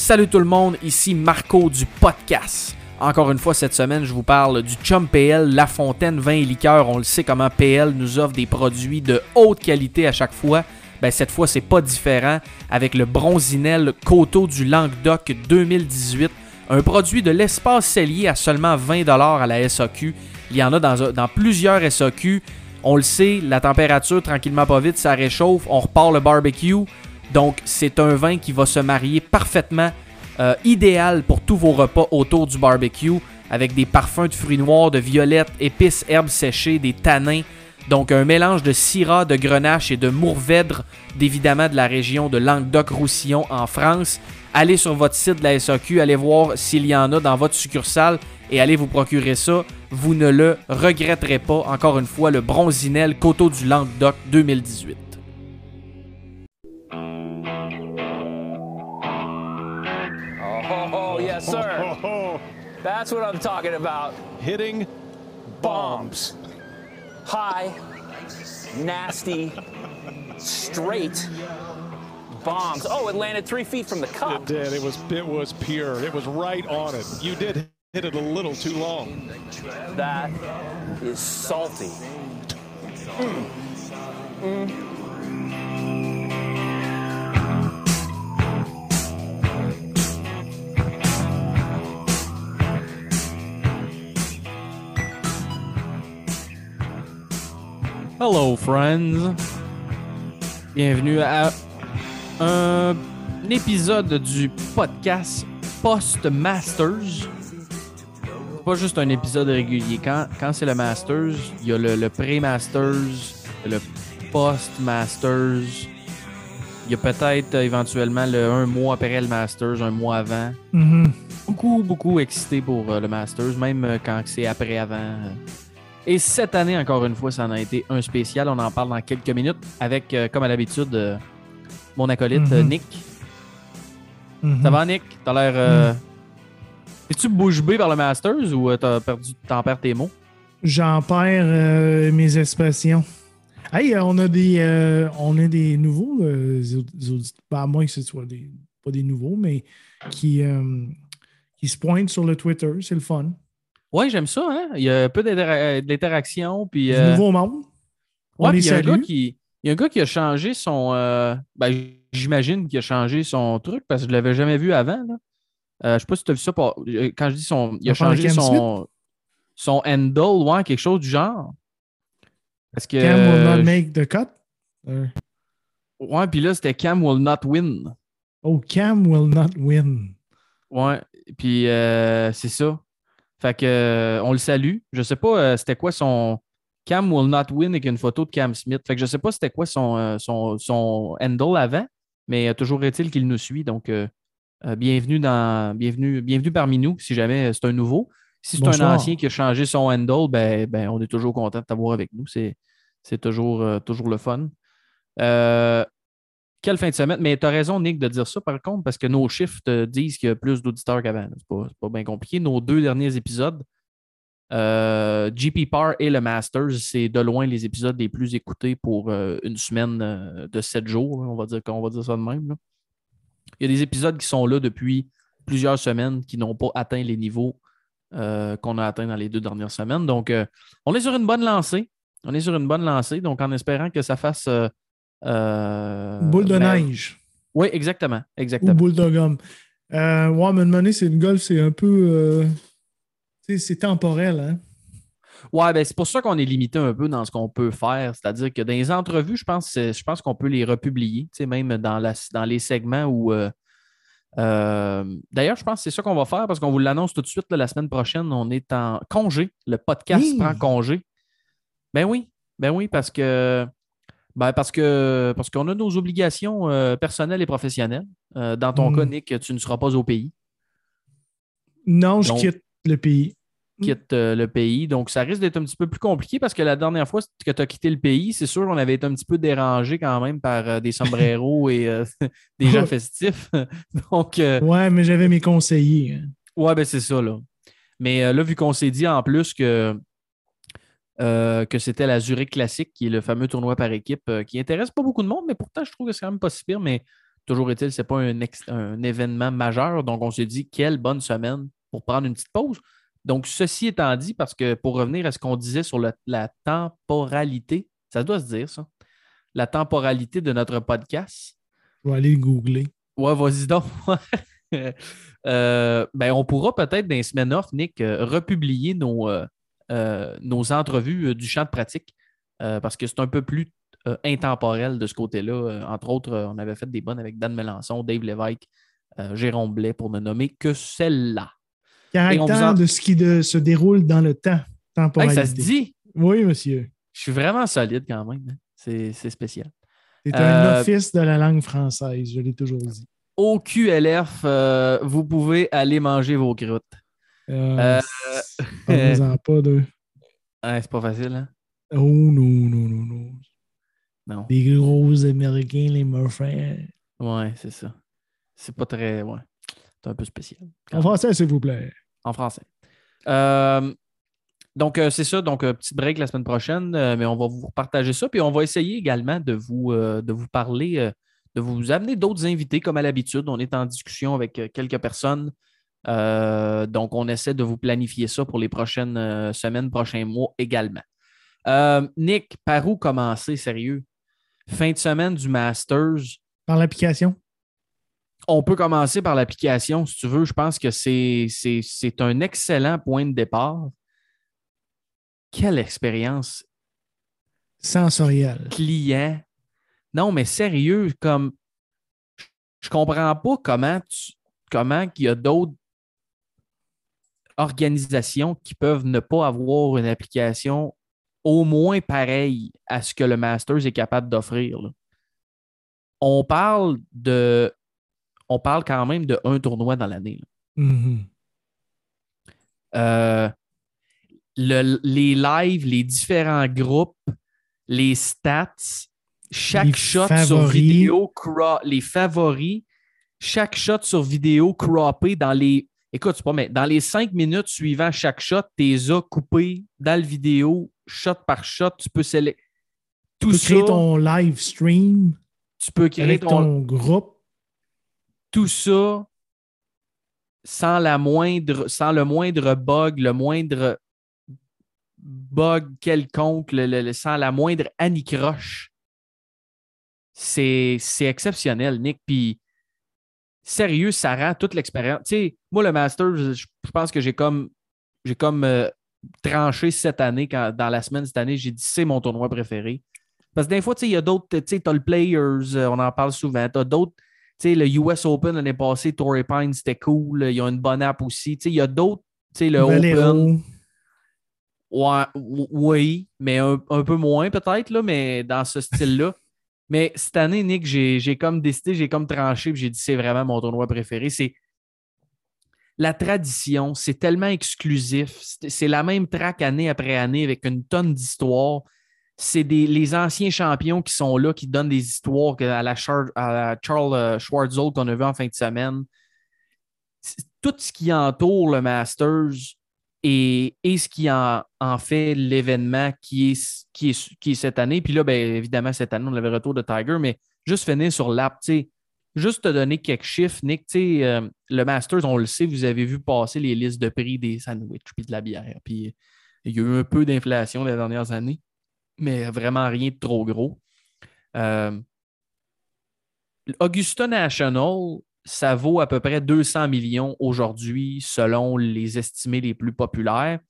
Salut tout le monde, ici Marco du podcast. Encore une fois, cette semaine, je vous parle du Chum PL, La Fontaine Vin et Liqueur. On le sait comment PL nous offre des produits de haute qualité à chaque fois. Ben, cette fois, c'est pas différent avec le Bronzinel Coteau du Languedoc 2018. Un produit de l'espace cellier à seulement 20$ à la SAQ. Il y en a dans, plusieurs SAQ. On le sait, la température, tranquillement pas vite, ça réchauffe. On repart le barbecue. Donc, c'est un vin qui va se marier parfaitement, euh, idéal pour tous vos repas autour du barbecue, avec des parfums de fruits noirs, de violettes, épices, herbes séchées, des tanins. Donc, un mélange de syrah, de grenache et de mourvèdre, d'évidemment de la région de Languedoc-Roussillon en France. Allez sur votre site de la SAQ, allez voir s'il y en a dans votre succursale et allez vous procurer ça. Vous ne le regretterez pas. Encore une fois, le Bronzinel Coteau du Languedoc 2018. Yes, sir. Oh, That's what I'm talking about. hitting bombs. High, nasty, straight bombs. Oh, it landed three feet from the cup. It did. It was it was pure. It was right on it. You did hit it a little too long. That is salty. Mm. Mm. Hello, friends. Bienvenue à un épisode du podcast Post-Masters. Pas juste un épisode régulier. Quand, quand c'est le Masters, il y a le, le pré-Masters, le Post-Masters. Il y a peut-être euh, éventuellement le un mois après le Masters, un mois avant. Beaucoup, beaucoup excité pour euh, le Masters, même euh, quand c'est après-avant. Et cette année, encore une fois, ça en a été un spécial. On en parle dans quelques minutes avec, euh, comme à l'habitude, euh, mon acolyte Mhm. euh, Nick. Mhm. Ça va, Nick? T'as l'air. euh, Es-tu bouche bée par le Masters ou t'as perdu, t'en perds tes mots? J'en perds mes expressions. Hey, on a des, on a des nouveaux auditeurs, à moins que ce soit des, pas des nouveaux, mais qui, qui se pointent sur le Twitter. C'est le fun. Ouais, j'aime ça, hein? Il y a un peu d'intera- d'interaction. Puis, Du euh, nouveau monde. On ouais, puis il y a un gars qui. Il y a un gars qui a changé son. euh, ben, j'imagine qu'il a changé son truc parce que je l'avais jamais vu avant. Là. Euh, je sais pas si tu as vu ça. euh, Quand je dis son. Il a changé son. Son handle, ouais, quelque chose du genre. Parce que. Cam will not make the cut? Euh, Ouais, puis là, c'était Cam will not win. oh, Cam will not win. Ouais, puis euh, c'est ça. Fait que euh, on le salue. Je sais pas euh, c'était quoi son Cam will not win avec une photo de Cam Smith. Fait que je sais pas c'était quoi son, euh, son, son handle avant, mais toujours est-il qu'il nous suit. Donc bienvenue dans bienvenue, bienvenue parmi nous si jamais c'est un nouveau. Si c'est un ancien qui a changé son handle, ben, ben on est toujours content de t'avoir avec nous. C'est, c'est toujours, toujours le fun. Quelle fin de semaine? Mais tu as raison, Nick, de dire ça, par contre, parce que nos chiffres te disent qu'il y a plus d'auditeurs qu'avant. C'est pas, pas bien compliqué. Nos deux derniers épisodes, euh, GP Par et le Masters, c'est de loin les épisodes les plus écoutés pour euh, une semaine euh, de sept jours. on, va dire, va dire ça de même. Il y a des épisodes qui sont là depuis plusieurs semaines qui n'ont pas atteint les niveaux qu'on a atteints dans les deux dernières semaines. Donc, on est sur une bonne lancée. On est sur une bonne lancée. Donc, en espérant que ça fasse. Euh, Boule de ben, neige. oui, exactement. Ou exactement. boule de gomme. Euh, ouais, mais demander, c'est le golf, c'est un peu. euh, tu sais, c'est temporel, hein? Ouais, ben, c'est pour ça qu'on est limité un peu dans ce qu'on peut faire. C'est-à-dire que dans les entrevues, je pense, je pense qu'on peut les republier, même dans, la, dans les segments où. euh, euh, D'ailleurs, je pense que c'est ça qu'on va faire parce qu'on vous l'annonce tout de suite là, la semaine prochaine. On est en congé. Le podcast Oui. prend congé. Ben oui, ben oui, parce que. Ben parce que parce qu'on a nos obligations euh, personnelles et professionnelles. Euh, dans ton Mm. cas, Nick, tu ne seras pas au pays. Non, je Donc- quitte le pays. quitte euh, le pays. Donc, ça risque d'être un petit peu plus compliqué parce que la dernière fois que tu as quitté le pays, c'est sûr qu'on avait été un petit peu dérangé quand même par des sombreros et des gens festifs. Donc, Ouais, mais j'avais mes conseillers. hein. ouais, ben c'est ça, là. Mais là, vu qu'on s'est dit en plus que, euh, que c'était la Zurich Classique, qui est le fameux tournoi par équipe, euh, qui intéresse pas beaucoup de monde, mais pourtant, je trouve que c'est quand même pas si pire. Mais Toujours est-il, ce n'est pas un, événement majeur. Donc, on s'est dit, quelle bonne semaine pour prendre une petite pause. Donc, ceci étant dit, parce que pour revenir à ce qu'on disait sur le- la temporalité, ça doit se dire, ça, la temporalité de notre podcast. Je vais aller le googler. Ouais, vas-y donc. Euh, ben, on pourra peut-être dans les semaines off, Nick, republier nos, nos entrevues euh, du champ de pratique euh, parce que c'est un peu plus euh, intemporel de ce côté-là. Euh, entre autres, euh, on avait fait des bonnes avec Dan Melançon, Dave Lévesque, euh, Jérôme Blais pour ne nommer que celle-là. Caractère en- de ce qui de- se déroule dans le temps. Hey, Temporalité. ça se dit? Oui, monsieur. Je suis vraiment solide quand même. hein. C'est c'est spécial. C'est Euh, un office de la langue française, je l'ai toujours dit. Au QLF, euh, vous pouvez aller manger vos croûtes. Euh, Euh, Parlez-en pas de. Ouais, c'est pas facile, hein? Oh non, non, non, non. Non. Les gros Américains, les muffins. Ouais, c'est ça. C'est pas très. Ouais. C'est un peu spécial. En français, s'il vous plaît. En français. Euh, donc, euh, c'est ça. Donc, euh, petit break la semaine prochaine, mais on va vous partager ça. Puis, on va essayer également de vous, de vous parler, de vous amener d'autres invités, comme à l'habitude. On est en discussion avec quelques personnes. Euh, donc, on essaie de vous planifier ça pour les prochaines euh, semaines, prochains mois également. Euh, Nick, par où commencer, sérieux? Fin de semaine du Masters. Par l'application. On peut commencer par l'application, si tu veux. Je pense que c'est, un excellent point de départ. Quelle expérience Sensoriel. client. Non, mais sérieux, comme je comprends pas comment tu, comment il y a d'autres organisations qui peuvent ne pas avoir une application au moins pareille à ce que le Masters est capable d'offrir. On parle de on parle quand même de un tournoi dans l'année. Mhm. Euh, le- les lives, les différents groupes, les stats, chaque Les shot sur vidéo, les favoris, chaque shot sur vidéo croppé dans les. Écoute, c'est pas, mais dans les cinq minutes suivant chaque shot, tu les as coupés dans le vidéo, shot par shot. Tu peux sélectionner. Tu Tout peux ça, créer ton live stream tu peux créer ton, ton groupe. tout ça sans la moindre, sans le moindre bug, le moindre bug quelconque, le- le- le- sans la moindre anicroche. C'est c'est exceptionnel, Nick. Puis, sérieux, ça rend toute l'expérience. Tu sais, moi, le Master, je, je pense que j'ai comme, j'ai comme euh, tranché cette année, quand, dans la semaine cette année, j'ai dit c'est mon tournoi préféré. Parce que des fois, tu sais, il y a d'autres, tu sais, t'as le Players, euh, on en parle souvent, t'as d'autres, tu sais, le US Open l'année passée, Torrey Pine, c'était cool, il y a une bonne app aussi, tu sais, il y a d'autres, tu sais, le Open. Ouais, ou- oui, mais un, un peu moins peut-être, là, mais dans ce style-là. Mais cette année, Nick, j'ai comme décidé, j'ai comme tranché, puis j'ai dit c'est vraiment mon tournoi préféré. C'est la tradition, c'est tellement exclusif. C'est la même track année après année avec une tonne d'histoires. C'est les anciens champions qui sont là, qui donnent des histoires à la, Char- à Charles euh, Schwartzel qu'on a vu en fin de semaine. Tout ce qui entoure le Masters et, ce qui en, fait l'événement qui est, cette année. Puis là, ben, évidemment, cette année, on avait le retour de Tiger, mais juste finir sur l'app, tu sais, juste te donner quelques chiffres, Nick, tu sais, euh, le Masters, on le sait, vous avez vu passer les listes de prix des sandwichs puis de la bière. Puis il y a eu un peu d'inflation les dernières années, mais vraiment rien de trop gros. Euh, Augusta National, ça vaut à peu près 200 millions aujourd'hui, selon les estimés les plus populaires.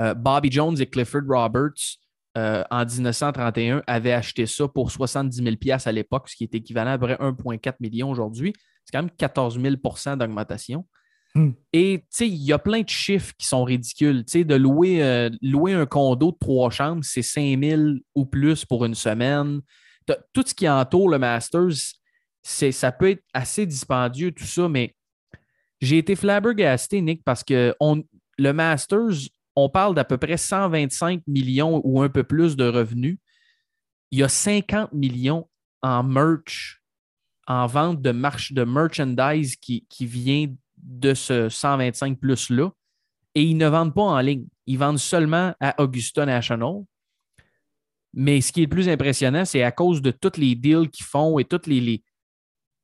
Euh, Bobby Jones et Clifford Roberts, euh, en 1931, avaient acheté ça pour 70 000 à l'époque, ce qui est équivalent à peu près 1,4 million aujourd'hui. C'est quand même 14 000% d'augmentation. Hmm. Et il y a plein de chiffres qui sont ridicules. De louer, euh, louer un condo de trois chambres, c'est 5 000 ou plus pour une semaine. Tout ce qui entoure le Masters, c'est, ça peut être assez dispendieux, tout ça, mais j'ai été flabbergasté, Nick, parce que on, le Masters, on parle d'à peu près 125 millions ou un peu plus de revenus. Il y a 50 millions en merch, en vente de, marche, de merchandise qui, qui vient de ce 125 plus-là. Et ils ne vendent pas en ligne. Ils vendent seulement à Augusta National. Mais ce qui est le plus impressionnant, c'est à cause de tous les deals qu'ils font et toutes les, les,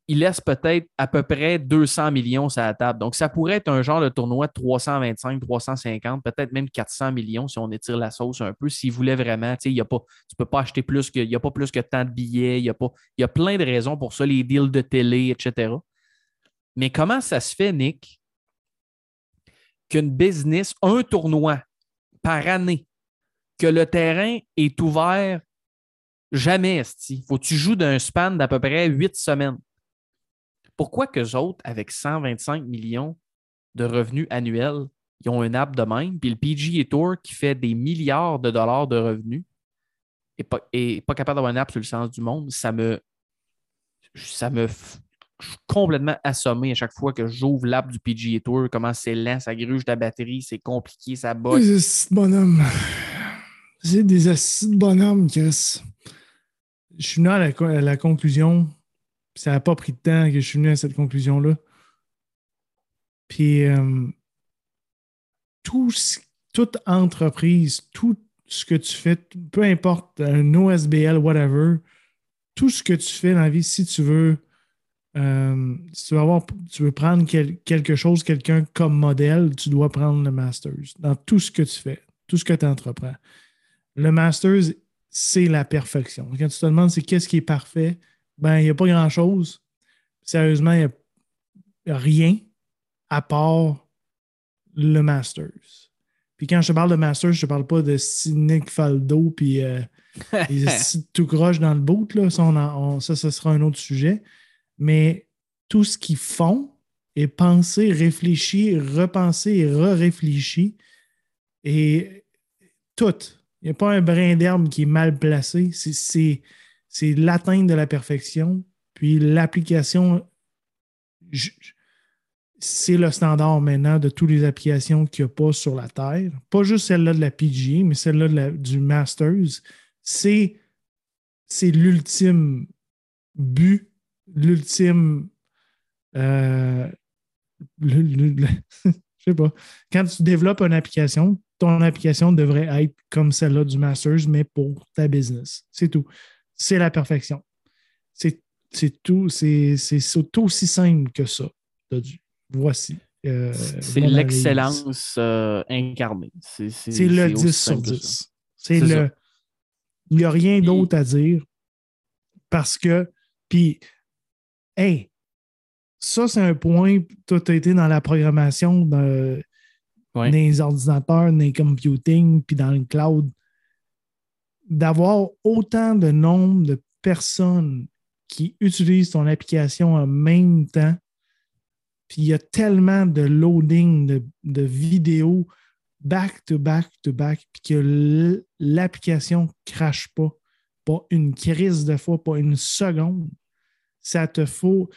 il laisse peut-être à peu près 200 millions sur la table. Donc, ça pourrait être un genre de tournoi de 325, 350, peut-être même 400 millions si on étire la sauce un peu. S'il voulait vraiment, y a pas, tu ne peux pas acheter plus que, il n'y a pas plus que tant de billets, il y, a y a plein de raisons pour ça, les deals de télé, etc. Mais comment ça se fait, Nick, qu'une business, un tournoi par année, que le terrain est ouvert jamais, il faut que tu joues d'un span d'à peu près huit semaines. Pourquoi que autres, avec 125 millions de revenus annuels, ils ont une app de même, puis le PGA Tour qui fait des milliards de dollars de revenus et pas, pas capable d'avoir une app sur le sens du monde, ça me. Ça me. Je suis complètement assommé à chaque fois que j'ouvre l'app du PGA Tour, comment c'est lent, ça gruge la batterie, c'est compliqué, ça botte. Des bonhomme. C'est des acides de bonhomme, Chris. Je suis venu à la conclusion ça n'a pas pris de temps que je suis venu à cette conclusion-là. Puis, euh, toute entreprise, tout ce que tu fais, peu importe, un OSBL, whatever, tout ce que tu fais dans la vie, si tu veux, euh, si tu veux, avoir, tu veux prendre quelque chose, quelqu'un comme modèle, tu dois prendre le Masters dans tout ce que tu fais, tout ce que tu entreprends. Le Masters, c'est la perfection. Quand tu te demandes c'est qu'est-ce qui est parfait, ben, il n'y a pas grand-chose. Sérieusement, il n'y a, rien à part le Masters. Puis quand je te parle de Masters, je ne te parle pas de Nick Faldo puis euh, tout croche dans le bout. Là. Ça, ça, sera un autre sujet. Mais tout ce qu'ils font est pensé, réfléchi, repensé et re-réfléchi. Et tout. Il n'y a pas un brin d'herbe qui est mal placé. C'est c'est l'atteinte de la perfection. Puis l'application, c'est le standard maintenant de toutes les applications qu'il n'y a pas sur la Terre. Pas juste celle-là de la PGA, mais celle-là du Masters. C'est, l'ultime but, l'ultime. Euh, je sais pas. Quand tu développes une application, ton application devrait être comme celle-là du Masters, mais pour ta business. C'est tout c'est la perfection. C'est tout, c'est aussi simple que ça. Voici. Euh, c'est l'excellence euh, incarnée. C'est le 10 sur 10. C'est le. Il n'y a rien d'autre à dire parce que. Puis, hey, ça, c'est un point. Toi, tu as été dans la programmation de, des ordinateurs, des computing, puis dans le cloud d'avoir autant de nombre de personnes qui utilisent ton application en même temps, puis il y a tellement de loading de, vidéos back to back to back, puis que l'application ne crache pas, pas une crise de fois, pas une seconde. Ça te faut,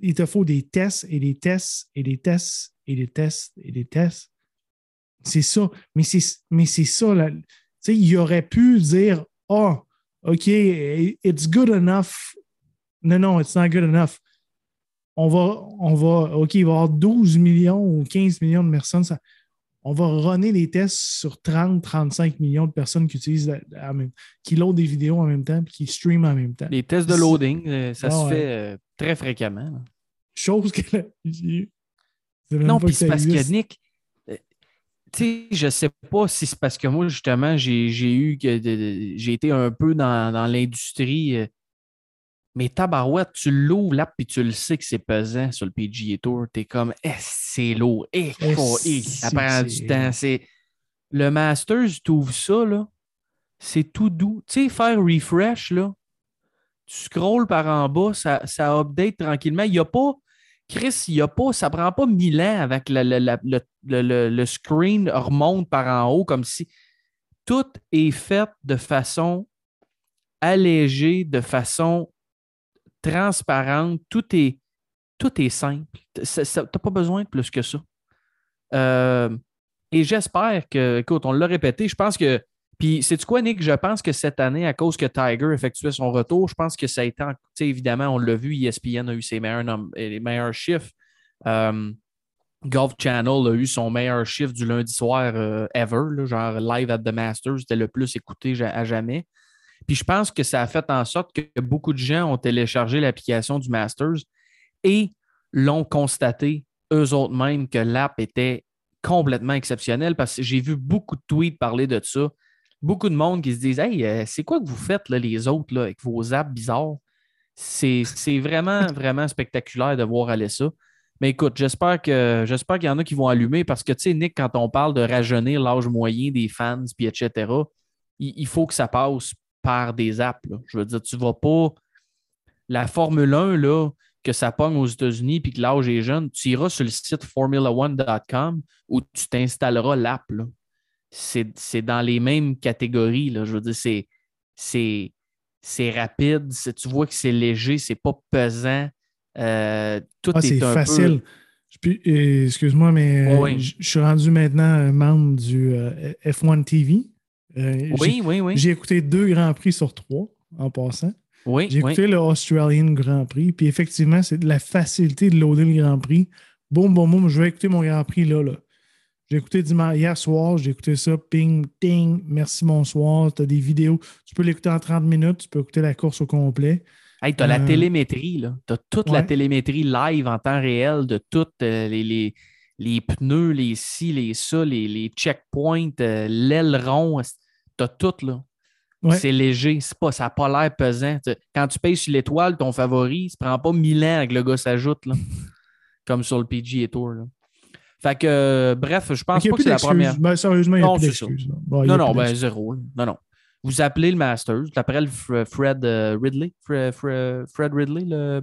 il te faut des tests et des tests et des tests et des tests et des tests. C'est ça. Mais c'est ça, là il aurait pu dire Oh, OK, it's good enough. Non, non, it's not good enough. On va, on va, OK, il va y avoir 12 millions ou 15 millions de personnes. on va runner des tests sur 30, 35 millions de personnes qui utilisent, qui loadent des vidéos en même temps et qui streament en même temps. Les tests de loading, euh, ça se fait euh, très fréquemment. Chose que. non, puis c'est parce que Nick, sais, je sais pas si c'est parce que moi, justement, j'ai eu j'ai été un peu dans, l'industrie. Euh, mais tabarouette, tu l'ouvres là, puis tu le sais que c'est pesant sur le PGA Tour. Tu es comme, eh, c'est lourd. Eh, eh, eh ça prend du temps. Le Masters, tu ouvres ça, là. C'est tout doux. Tu sais, faire refresh, là. Tu scrolls par en bas, ça, ça update tranquillement. Il n'y a pas Chris, il a pas, ça prend pas mille ans avec le, le, screen remonte par en haut comme si tout est fait de façon allégée, de façon transparente. Tout est, tout est simple. Tu n'as pas besoin de plus que ça. Euh, et j'espère que, écoute, on l'a répété, je pense que puis, c'est quoi, Nick? Je pense que cette année, à cause que Tiger effectuait son retour, je pense que ça a été, évidemment, on l'a vu, ESPN a eu ses meilleurs, les meilleurs chiffres. Euh, Golf Channel a eu son meilleur chiffre du lundi soir euh, ever, genre live at the Masters, c'était le plus écouté à jamais. Puis je pense que ça a fait en sorte que beaucoup de gens ont téléchargé l'application du Masters et l'ont constaté eux autres mêmes que l'app était complètement exceptionnelle parce que j'ai vu beaucoup de tweets parler de ça. Beaucoup de monde qui se disent Hey, euh, c'est quoi que vous faites là, les autres là, avec vos apps bizarres? C'est c'est vraiment, vraiment spectaculaire de voir aller ça. Mais écoute, j'espère que j'espère qu'il y en a qui vont allumer parce que tu sais, Nick, quand on parle de rajeunir l'âge moyen des fans, puis etc., il, il faut que ça passe par des apps. là. Je veux dire, tu vas pas. La Formule 1, là, que ça pogne aux États-Unis puis que l'âge est jeune, tu iras sur le site formula1.com où tu t'installeras l'app. C'est dans les mêmes catégories. Là. Je veux dire, c'est- rapide, tu vois que c'est léger, c'est pas pesant. Euh, tout Ah, est un facile. Excuse-moi, mais Oui. je je suis rendu maintenant membre du euh, F1 TV. Euh. Oui, oui, oui. J'ai écouté deux Grands Prix sur trois en passant. Oui, J'ai oui. écouté le Australian Grand Prix, puis effectivement, c'est de la facilité de loader le Grand Prix. Boum, boum, boum, je vais écouter mon Grand Prix là. là. J'ai écouté dimanche, hier soir, j'ai écouté ça, ping, ting, merci, bonsoir. Tu as des vidéos. Tu peux l'écouter en 30 minutes, tu peux écouter la course au complet. Hey, tu as la Euh, télémétrie, là. Tu as toute la télémétrie live en temps réel de toutes euh, les, les, les pneus, les ci, les ça, les, les checkpoints, euh, l'aileron. Tu as tout, là. Ouais. C'est léger, pas, ça n'a pas l'air pesant. Quand tu payes sur l'étoile, ton favori, ça prend pas mille ans avec le gars s'ajoute, là. Comme sur le PGA Tour, là. Fait que, euh, bref, je pense y pas que c'est la première. Ben, sérieusement, il n'y a Non, plus d'excuses. Bon, y Non, non, ben zéro. Non, non. Vous appelez le Masters, tu appelles Fre- Fred euh, Ridley, Fre- Fre- Fred Ridley, le,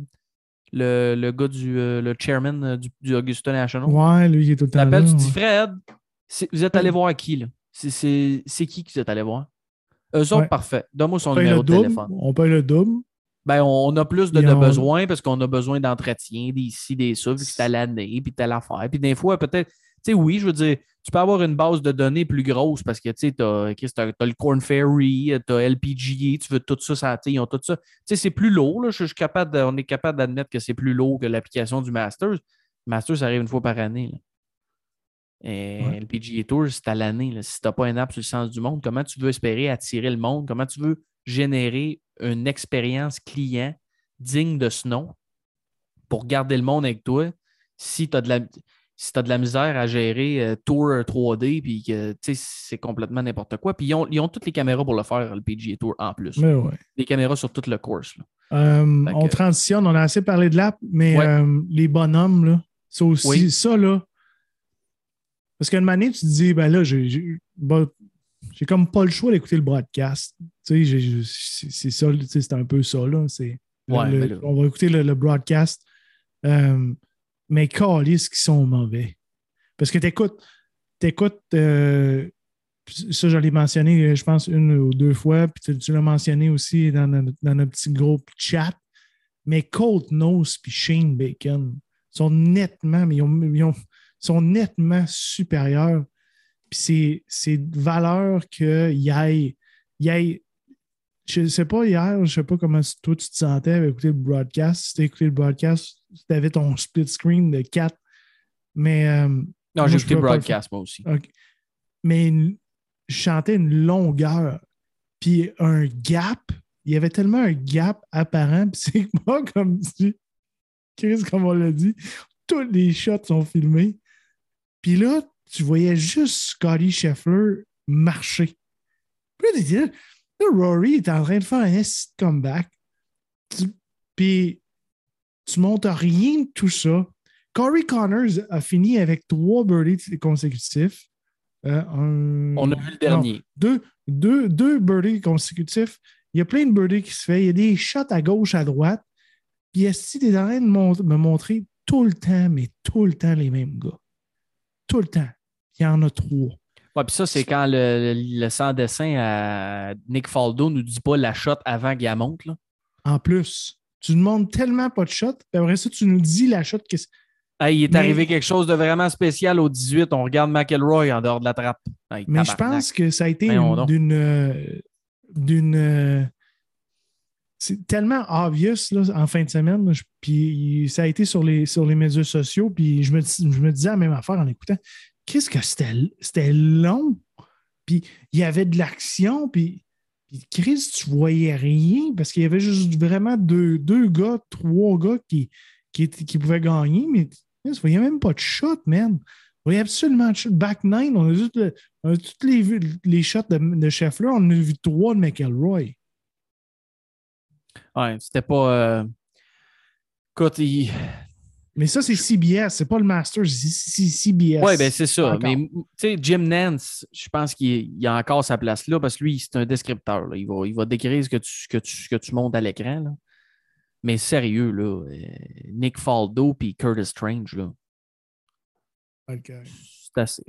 le, le gars du euh, le chairman euh, du, du Augusta National? Ouais, lui, il est tout le Tu temps tu dis. Fred, vous êtes allé voir qui, là? C'est- qui que vous êtes allé voir? Eux autres, Ouais. parfait. Donne-moi son numéro de double. téléphone. On paye le double. Ben, on a plus de, besoins parce qu'on a besoin d'entretien, des ci, des ça, vu que c'est à l'année, puis telle affaire. Puis des fois, peut-être, tu sais, oui, je veux dire, tu peux avoir une base de données plus grosse parce que, tu sais, t'as- t'as le Corn Ferry, t'as LPGA, tu veux tout ça, ça tu sais, ils ont tout ça. Tu sais, c'est plus lourd, là. Je, capable de- on est capable d'admettre que c'est plus lourd que l'application du Masters. Masters, ça arrive une fois par année, là. Et Ouais. le PGA Tour, c'est à l'année. Si tu n'as pas une app sur le sens du monde, comment tu veux espérer attirer le monde? Comment tu veux générer une expérience client digne de ce nom pour garder le monde avec toi si tu as de la. Si de la misère à gérer euh, Tour 3D, puis que c'est complètement n'importe quoi. Puis ils ont, ils ont toutes les caméras pour le faire, le PGA Tour en plus. Mais ouais. Des caméras sur toute le course. Euh, on que- transitionne, on a assez parlé de l'app, mais Ouais. euh, les bonhommes, là, c'est aussi Oui. ça, là. Parce qu'une manière, tu te dis, ben là, j'ai j'ai- comme pas le choix d'écouter le broadcast. Tu sais, c'est ça, tu sais, c'est un peu ça, là. C'est Ouais, on va écouter le, le broadcast. Euh, mais calice qui sont mauvais. Parce que t'écoutes, t'écoutes, euh, ça, je l'ai mentionné, je pense, une ou deux fois, puis tu, tu l'as mentionné aussi dans notre, dans notre petit groupe chat. Mais Colt Nose puis Shane Bacon sont nettement, mais ils, ont- ils ont- sont nettement supérieurs. Puis c'est- c'est de valeur qu'il y ait, y ait- je ne sais pas hier, je sais pas comment toi tu te sentais avec écouter le broadcast. Si tu écouté le broadcast, tu avais ton split screen de 4. Mais euh, Non, j'ai écouté le pas broadcast, moi aussi. Mais une- je chantais une longueur, puis un gap. Il y avait tellement un gap apparent, puis c'est que moi, comme si, Chris, comme on l'a dit, tous les shots sont filmés. Puis là, tu voyais juste Scotty Scheffler marcher. Puis là, là, Rory est en train de faire un comeback. Puis tu montes rien de tout ça. Corey Connors a fini avec trois birdies consécutifs. Euh, un- On a vu le non, dernier. deux, deux, deux birdies consécutifs. Il y a plein de birdies qui se fait. Il y a des shots à gauche, à droite. Puis est-ce que tu es en train de me montrer tout le temps, mais tout le temps les mêmes gars? Tout le temps. Il y en a trois. Ouais, puis ça, c'est quand le, le, sans-dessin à Nick Faldo nous dit pas la shot avant qu'il la monte. Là. En plus, tu ne montres tellement pas de shot. Puis après ça, tu nous dis la shot. Que Hey, il est Mais- arrivé quelque chose de vraiment spécial au 18. On regarde McElroy en dehors de la trappe. Hey, Mais je pense que ça a été d'une. euh, d'une euh, c'est tellement obvious là, en fin de semaine. puis ça a été sur les, sur les médias sociaux. Puis je me, je me disais la même affaire en écoutant. Qu'est-ce que c'était long? Puis il y avait de l'action. Puis, Chris, tu voyais rien parce qu'il y avait juste vraiment deux, deux gars, trois gars qui, qui, pouvait gagner, mais il voyait même pas de shot, man. Il voyait absolument de shot. Back nine, on a juste toutes les, les shots de, de Scheffler, on a vu trois de McElroy. Ouais, c'était pas. euh, Écoute, il- Mais ça, c'est CBS, c'est pas le Masters, c'est CBS. Ouais, ben c'est ça. Encore. Mais tu sais, Jim Nance, je pense qu'il il a encore sa place là parce que lui, c'est un descripteur. là. Il, va, il va décrire ce que tu, que tu, que tu montes à l'écran. là. Mais sérieux, là, euh, Nick Faldo puis Curtis Strange, là, Ok. c'est assez.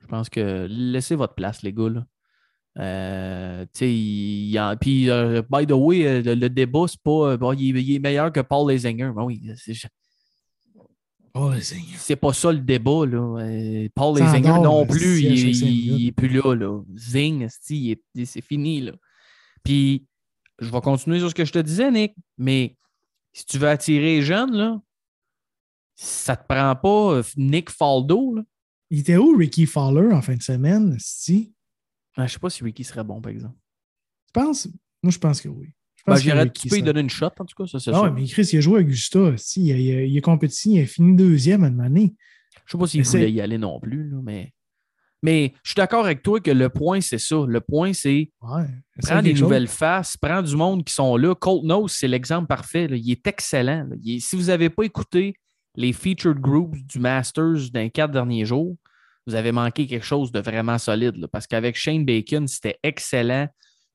Je pense que laissez votre place, les gars. Là. Euh, il puis, euh, by the way, euh, le, le débat, c'est pas. euh, bon, il, est, il est meilleur que Paul Lesinger. Ben oui, c'est- Oh, les Seigneurs. c'est pas ça le débat. Là. Paul Lesinger non plus, il, il est plus là. là. Zing, c'est fini. Là. Puis, je vais continuer sur ce que je te disais, Nick, mais si tu veux attirer les jeunes, là, ça te prend pas Nick Faldo. Là. Il était où, Ricky Fowler, en fin de semaine, si Ah, je sais pas si Ricky serait bon, par exemple. Tu penses? Moi, je pense que oui. Je Ben, pense que tu peux lui donner une shot, en tout cas, ça, c'est Ah sûr. ouais, mais Chris, il a joué à Augusta. Si, il, a, il a- il a compétit, il a fini deuxième à une année. Je sais pas s'il voulait y aller non plus, là, mais. Mais je suis d'accord avec toi que le point, c'est ça. Le point, c'est Ouais. prends des nouvelles faces, prends du monde qui sont là. Colt Nose, c'est l'exemple parfait. là. Il est excellent. là. Il est- si vous n'avez pas écouté les featured groups du Masters dans les quatre derniers jours, vous avez manqué quelque chose de vraiment solide. là. parce qu'avec Shane Bacon, c'était excellent.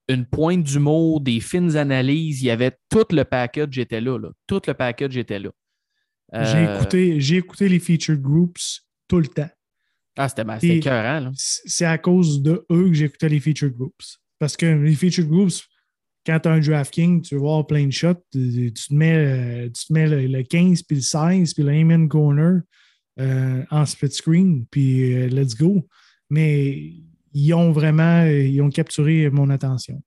Une pointe d'humour, des fines analyses. Il y avait tout le package était là. là. Tout le package était là. J'ai Euh, écouté, j'ai écouté les featured groups tout le temps. Ah, c'était ben, écœurant, C'est à cause de eux que j'écoutais les featured groups. Parce que les featured groups, quand tu as un DraftKings, tu veux voir plein de shots, tu te mets, euh, tu te mets le, le 15 puis le 16 puis le Amen Corner euh, en split screen, puis euh, let's go. Mais ils ont vraiment ils ont capturé mon attention.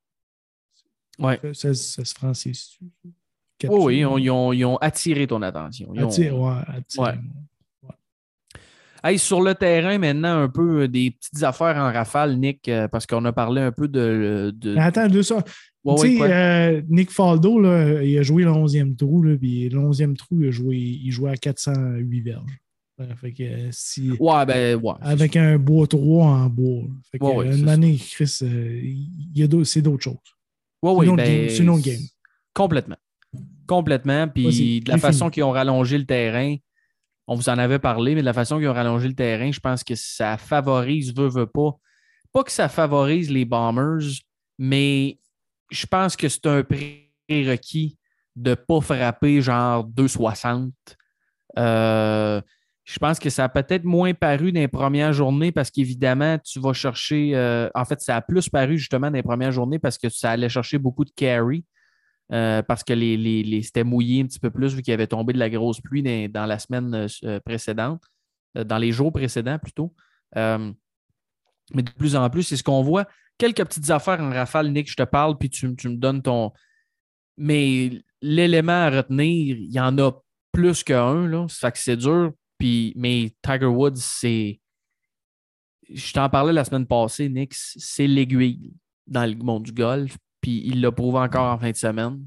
Ouais. Ça, ça se francise. Oh oui, ils ont, ils ont- ils ont attiré ton attention. Ils ont- Attire, ouais, attire. Ouais. Hey, sur le terrain, maintenant, un peu euh, des petites affaires en rafale, Nick, parce qu'on a parlé un peu de. attends, deux ça. Ouais, euh, Nick Faldo, là, il a joué le 11e trou, là, puis le 11e trou, il, a joué, il jouait à 408 verges. Fait que, euh, si, Ouais, ben, ouais. avec un bois 3 en bois. là. Fait que, Ouais, ouais, euh, une année, Chris, euh, c'est d'autres choses. Ouais, ben, game, c'est une autre game. Complètement. Complètement. Puis de la façon qu'ils ont rallongé le terrain, on vous en avait parlé, mais de la façon qu'ils ont rallongé le terrain, je pense que ça favorise, veut, veut pas. Pas que ça favorise les Bombers, mais je pense que c'est un prérequis de ne pas frapper genre 2,60. Euh, je pense que ça a peut-être moins paru dans les premières journées parce qu'évidemment, tu vas chercher. euh, en fait, ça a plus paru justement dans les premières journées parce que ça allait chercher beaucoup de carry. euh, parce que les, les- les- c'était mouillé un petit peu plus vu qu'il avait tombé de la grosse pluie dans, la semaine euh, précédente, dans les jours précédents plutôt. Mais de plus en plus, c'est ce qu'on voit. Quelques petites affaires en rafale, Nick, je te parle, puis tu, tu me donnes ton. Mais l'élément à retenir, il y en a plus qu'un. Ça fait que c'est dur. Puis, mais Tiger Woods, c'est. Je t'en parlais la semaine passée, Nick, c'est l'aiguille dans le monde du golf. Puis il l'a prouvé encore en fin de semaine.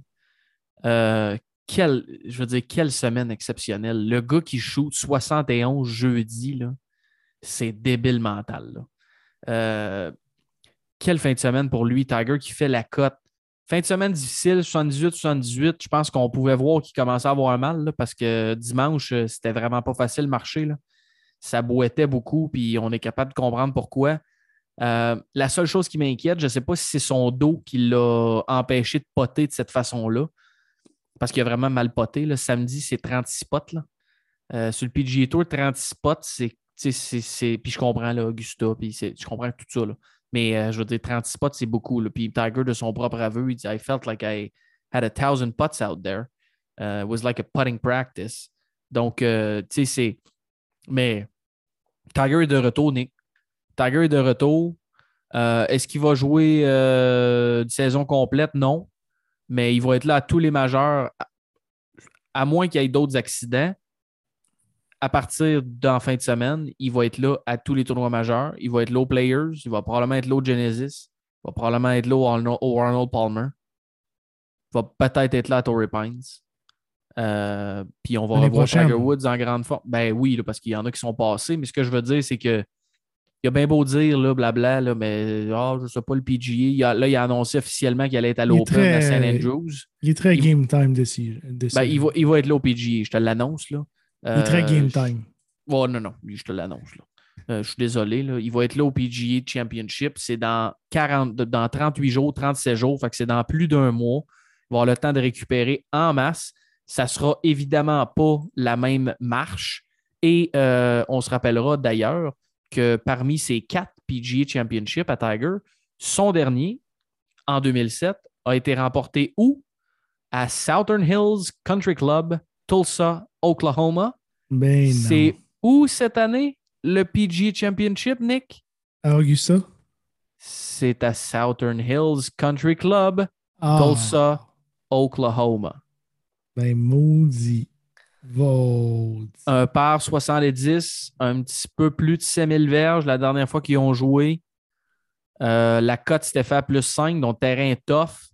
Euh, quelle, je veux dire, quelle semaine exceptionnelle. Le gars qui shoot 71 jeudi, c'est débile mental. Euh, quelle fin de semaine pour lui, Tiger qui fait la cote. Fin de semaine difficile, 78-78. Je pense qu'on pouvait voir qu'il commençait à avoir mal là, parce que dimanche, euh, c'était vraiment pas facile marcher. Là. Ça boitait beaucoup, puis on est capable de comprendre pourquoi. Euh, la seule chose qui m'inquiète, je ne sais pas si c'est son dos qui l'a empêché de poter de cette façon-là, parce qu'il a vraiment mal poté. Samedi, c'est 36 potes. Euh, sur le PGA Tour, 36 potes, c'est. Puis je comprends là, Augusta, puis je comprends tout ça. Là. Mais euh, je veux dire, 36 potes, c'est beaucoup. Puis Tiger, de son propre aveu, il dit I felt like I had a thousand putts out there. Uh, it was like a putting practice. Donc, euh, tu sais, c'est. Mais Tiger est de retour, Nick. Tiger est de retour. Euh, Est-ce qu'il va jouer une saison complète? Non. Mais il va être là à tous les majeurs, à, à moins qu'il y ait d'autres accidents. À partir d'en fin de semaine, il va être là à tous les tournois majeurs. Il va être là aux Players. Il va probablement être là au Genesis. Il va probablement être là au Arnold, Palmer. Il va peut-être être là à Torrey Pines. Euh, puis on va L'année revoir prochaine. Tiger Woods en grande forme. Ben oui, là, parce qu'il y en a qui sont passés, mais ce que je veux dire, c'est que il a bien beau dire, là, blabla, là, mais ah, je sais pas, le PGA, il a- là, il a annoncé officiellement qu'il allait être à l'Open à St. Andrews. Il est très Il- game time de ci- de Ben, il, va, il va être là au PGA, je te l'annonce. là. Il est très Euh, game je- time. Oh, non, non, je te l'annonce. Euh, je suis désolé. Là. Il va être là au PGA Championship. C'est dans, 40, dans 38 jours, 37 jours. Fait que c'est dans plus d'un mois. Il va avoir le temps de récupérer en masse. Ça ne sera évidemment pas la même marche. Et euh, on se rappellera d'ailleurs que parmi ces quatre PGA Championship à Tiger, son dernier, en 2007, a été remporté où? À Southern Hills Country Club, Tulsa, Oklahoma. Ben. C'est où cette année le PGA Championship, Nick? À Augusta? C'est à Southern Hills Country Club, Ah, Tulsa, Oklahoma. Ben maudit. Vaudit. Un par 70, un petit peu plus de 7000 verges la dernière fois qu'ils ont joué. Euh, la cote s'était fait à plus 5, donc terrain est tough.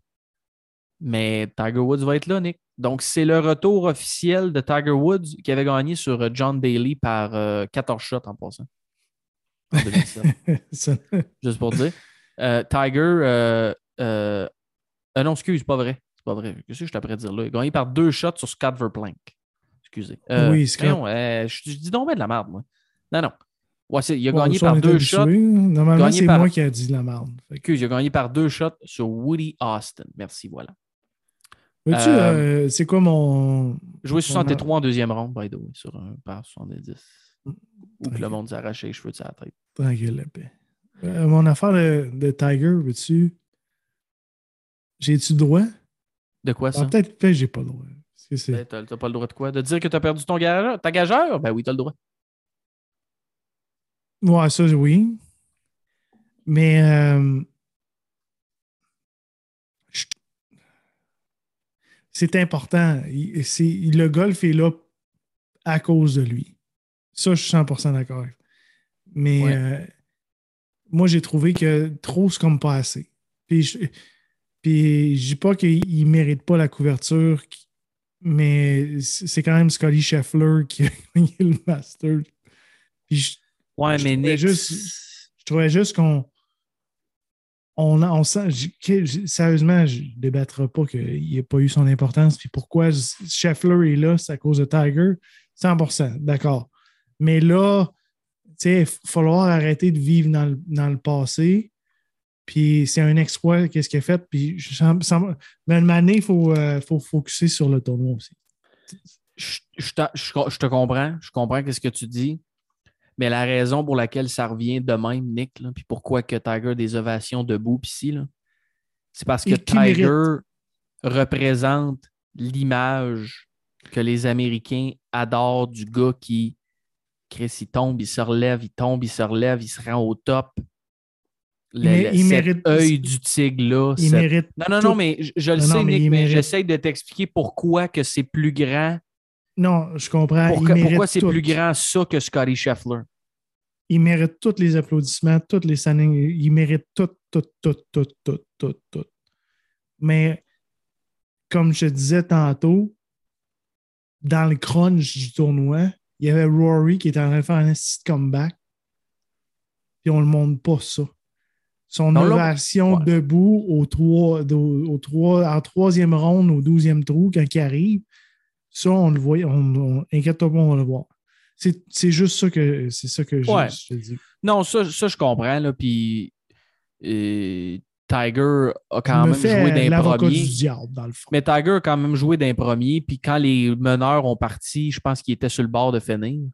Mais Tiger Woods va être là, Nick. Donc, c'est le retour officiel de Tiger Woods qui avait gagné sur euh, John Daly par euh, 14 shots en passant. En 2007. Ça- juste pour dire. Euh, Tiger, euh, euh, euh, non, excuse, pas vrai. C'est pas vrai. Qu'est-ce que je t'apprête à dire là? Il a gagné par deux shots sur Scott Verplank. Excusez. Euh, Oui, Scott. euh, je, je dis donc bien de la merde, moi. Non, non. Ouais, il a Bon, gagné par deux shots. Normalement, c'est par- moi qui ai dit la merde. Excuse, il a gagné par deux shots sur Woody Austin. Merci, voilà. Euh, euh, c'est quoi mon. Joué 63 en deuxième ronde, by the way, sur un par 70. Ou que le monde s'est arraché les cheveux de sa tête. Tranquille, la paix. Euh, mon affaire de, de Tiger, veux-tu. J'ai-tu le droit? De quoi ça? Ah, peut-être peut j'ai pas le droit. Que Ben, T'as t'as pas le droit de quoi? De dire que t'as perdu ton gageur? Ta gageur? Ben oui, t'as le droit. Ouais, ça, oui. Mais. euh, C'est important. Il- le golf est là à cause de lui. Ça, je suis 100% d'accord. Mais Ouais. euh, moi, j'ai trouvé que trop, c'est comme pas assez. Puis je, puis je dis pas qu'il ne mérite pas la couverture, mais c'est c'est quand même Scotty Scheffler qui a gagné le Master. Puis je, Ouais, Je mais trouvais Nick. juste- je trouvais juste qu'on. On, on sérieusement, je ne débattrai pas qu'il n'ait pas eu son importance. Pourquoi Scheffler est là, c'est à cause de Tiger. 100% d'accord. Mais là, il va falloir arrêter de vivre dans le, passé. Puis c'est un exploit, qu'est-ce qu'il a fait. Puis une année, il faut, euh, faut focuser sur le tournoi aussi. je, je te, je- je te comprends. Je comprends ce que tu dis. Mais la raison pour laquelle ça revient de même, Nick, là, puis pourquoi que Tiger a des ovations debout ici, c'est parce que Et qui mérite? Tiger représente l'image que les Américains adorent du gars qui, Chris, il tombe, il se relève, il tombe, il se relève, il se rend au top. Le, Mais le- il cet mérite- œil du tigre-là. Il cette- mérite. Non, non, non, mais je, je le Non, sais, non, mais Nick, mais j'essaie de t'expliquer pourquoi que c'est plus grand Non, je comprends. pourquoi, c'est plus grand ça que Scotty Scheffler? il mérite tous les applaudissements, toutes les standings. Il mérite tout, tout, tout, tout, tout, tout, tout. Mais comme je te disais tantôt, dans le crunch du tournoi, il y avait Rory qui était en train de faire un petit comeback. Puis on ne le montre pas ça. Son Non, là- ovation ouais. debout au trois, au, au trois, en troisième ronde, au douzième trou, quand il arrive, ça, on le voit. On, on, Inquiète-toi pas, on va le voir. C'est juste ça que c'est ça que je, Ouais. je te dis. Non, ça, ça je comprends. Là, puis Tiger a quand me même joué d'un premier. du diable, dans le fond. Mais Tiger a quand même joué d'un premier. Puis quand les meneurs ont parti, je pense qu'il était sur le bord de finir.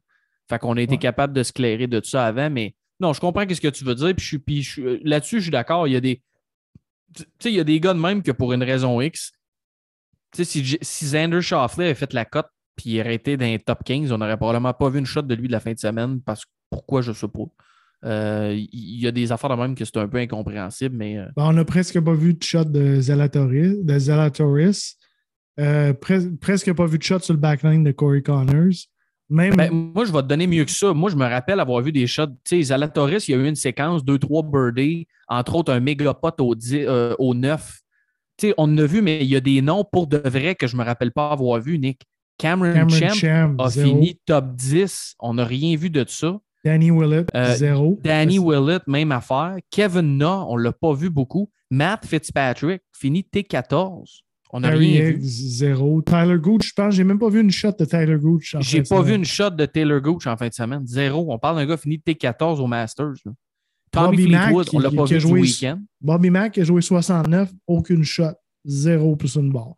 Fait qu'on a été Ouais. capable de se clairer de ça avant. Mais non, je comprends ce que tu veux dire. Puis, puis là-dessus, je suis d'accord. Il y a des. Tu sais, il y a des gars de même que pour une raison X. Tu sais, si, si Xander Schauffele avait fait la cote puis il aurait été dans les top 15, on n'aurait probablement pas vu une shot de lui de la fin de semaine. Parce que pourquoi, je sais pas. Euh, Il y a des affaires de même que c'est un peu incompréhensible, mais. euh, Ben, on n'a presque pas vu de shot de Zalatoris. De Zalatoris. Euh, pres- presque pas vu de shot sur le backline de Corey Connors. Même Ben, moi, je vais te donner mieux que ça. Moi, je me rappelle avoir vu des shots. Tu sais, Zalatoris, il y a eu une séquence, 2-3 birdies, entre autres un méga pot au, 10, au 9. Sais, on en a vu, mais il y a des noms pour de vrai que je ne me rappelle pas avoir vu, Nick. Cameron, Cameron Champ, Champ, a zéro. fini top 10. On n'a rien vu de ça. Danny Willett, Euh, zéro. Danny Willett, même affaire. Kevin Na, on ne l'a pas vu beaucoup. Matt Fitzpatrick, fini T14. On n'a rien Higgs, vu. zéro. Tyler Gooch, je pense, j'ai même pas vu une shot de Tyler Gooch. J'ai pas vu une shot de Taylor Gooch en fin de semaine. Zéro. On parle d'un gars fini T14 au Masters. là. Tommy Bobby Mack, Fleetwood, on qui- l'a pas vu du joué- week-end. Bobby Mack a joué 69, aucune shot. Zéro plus une barre.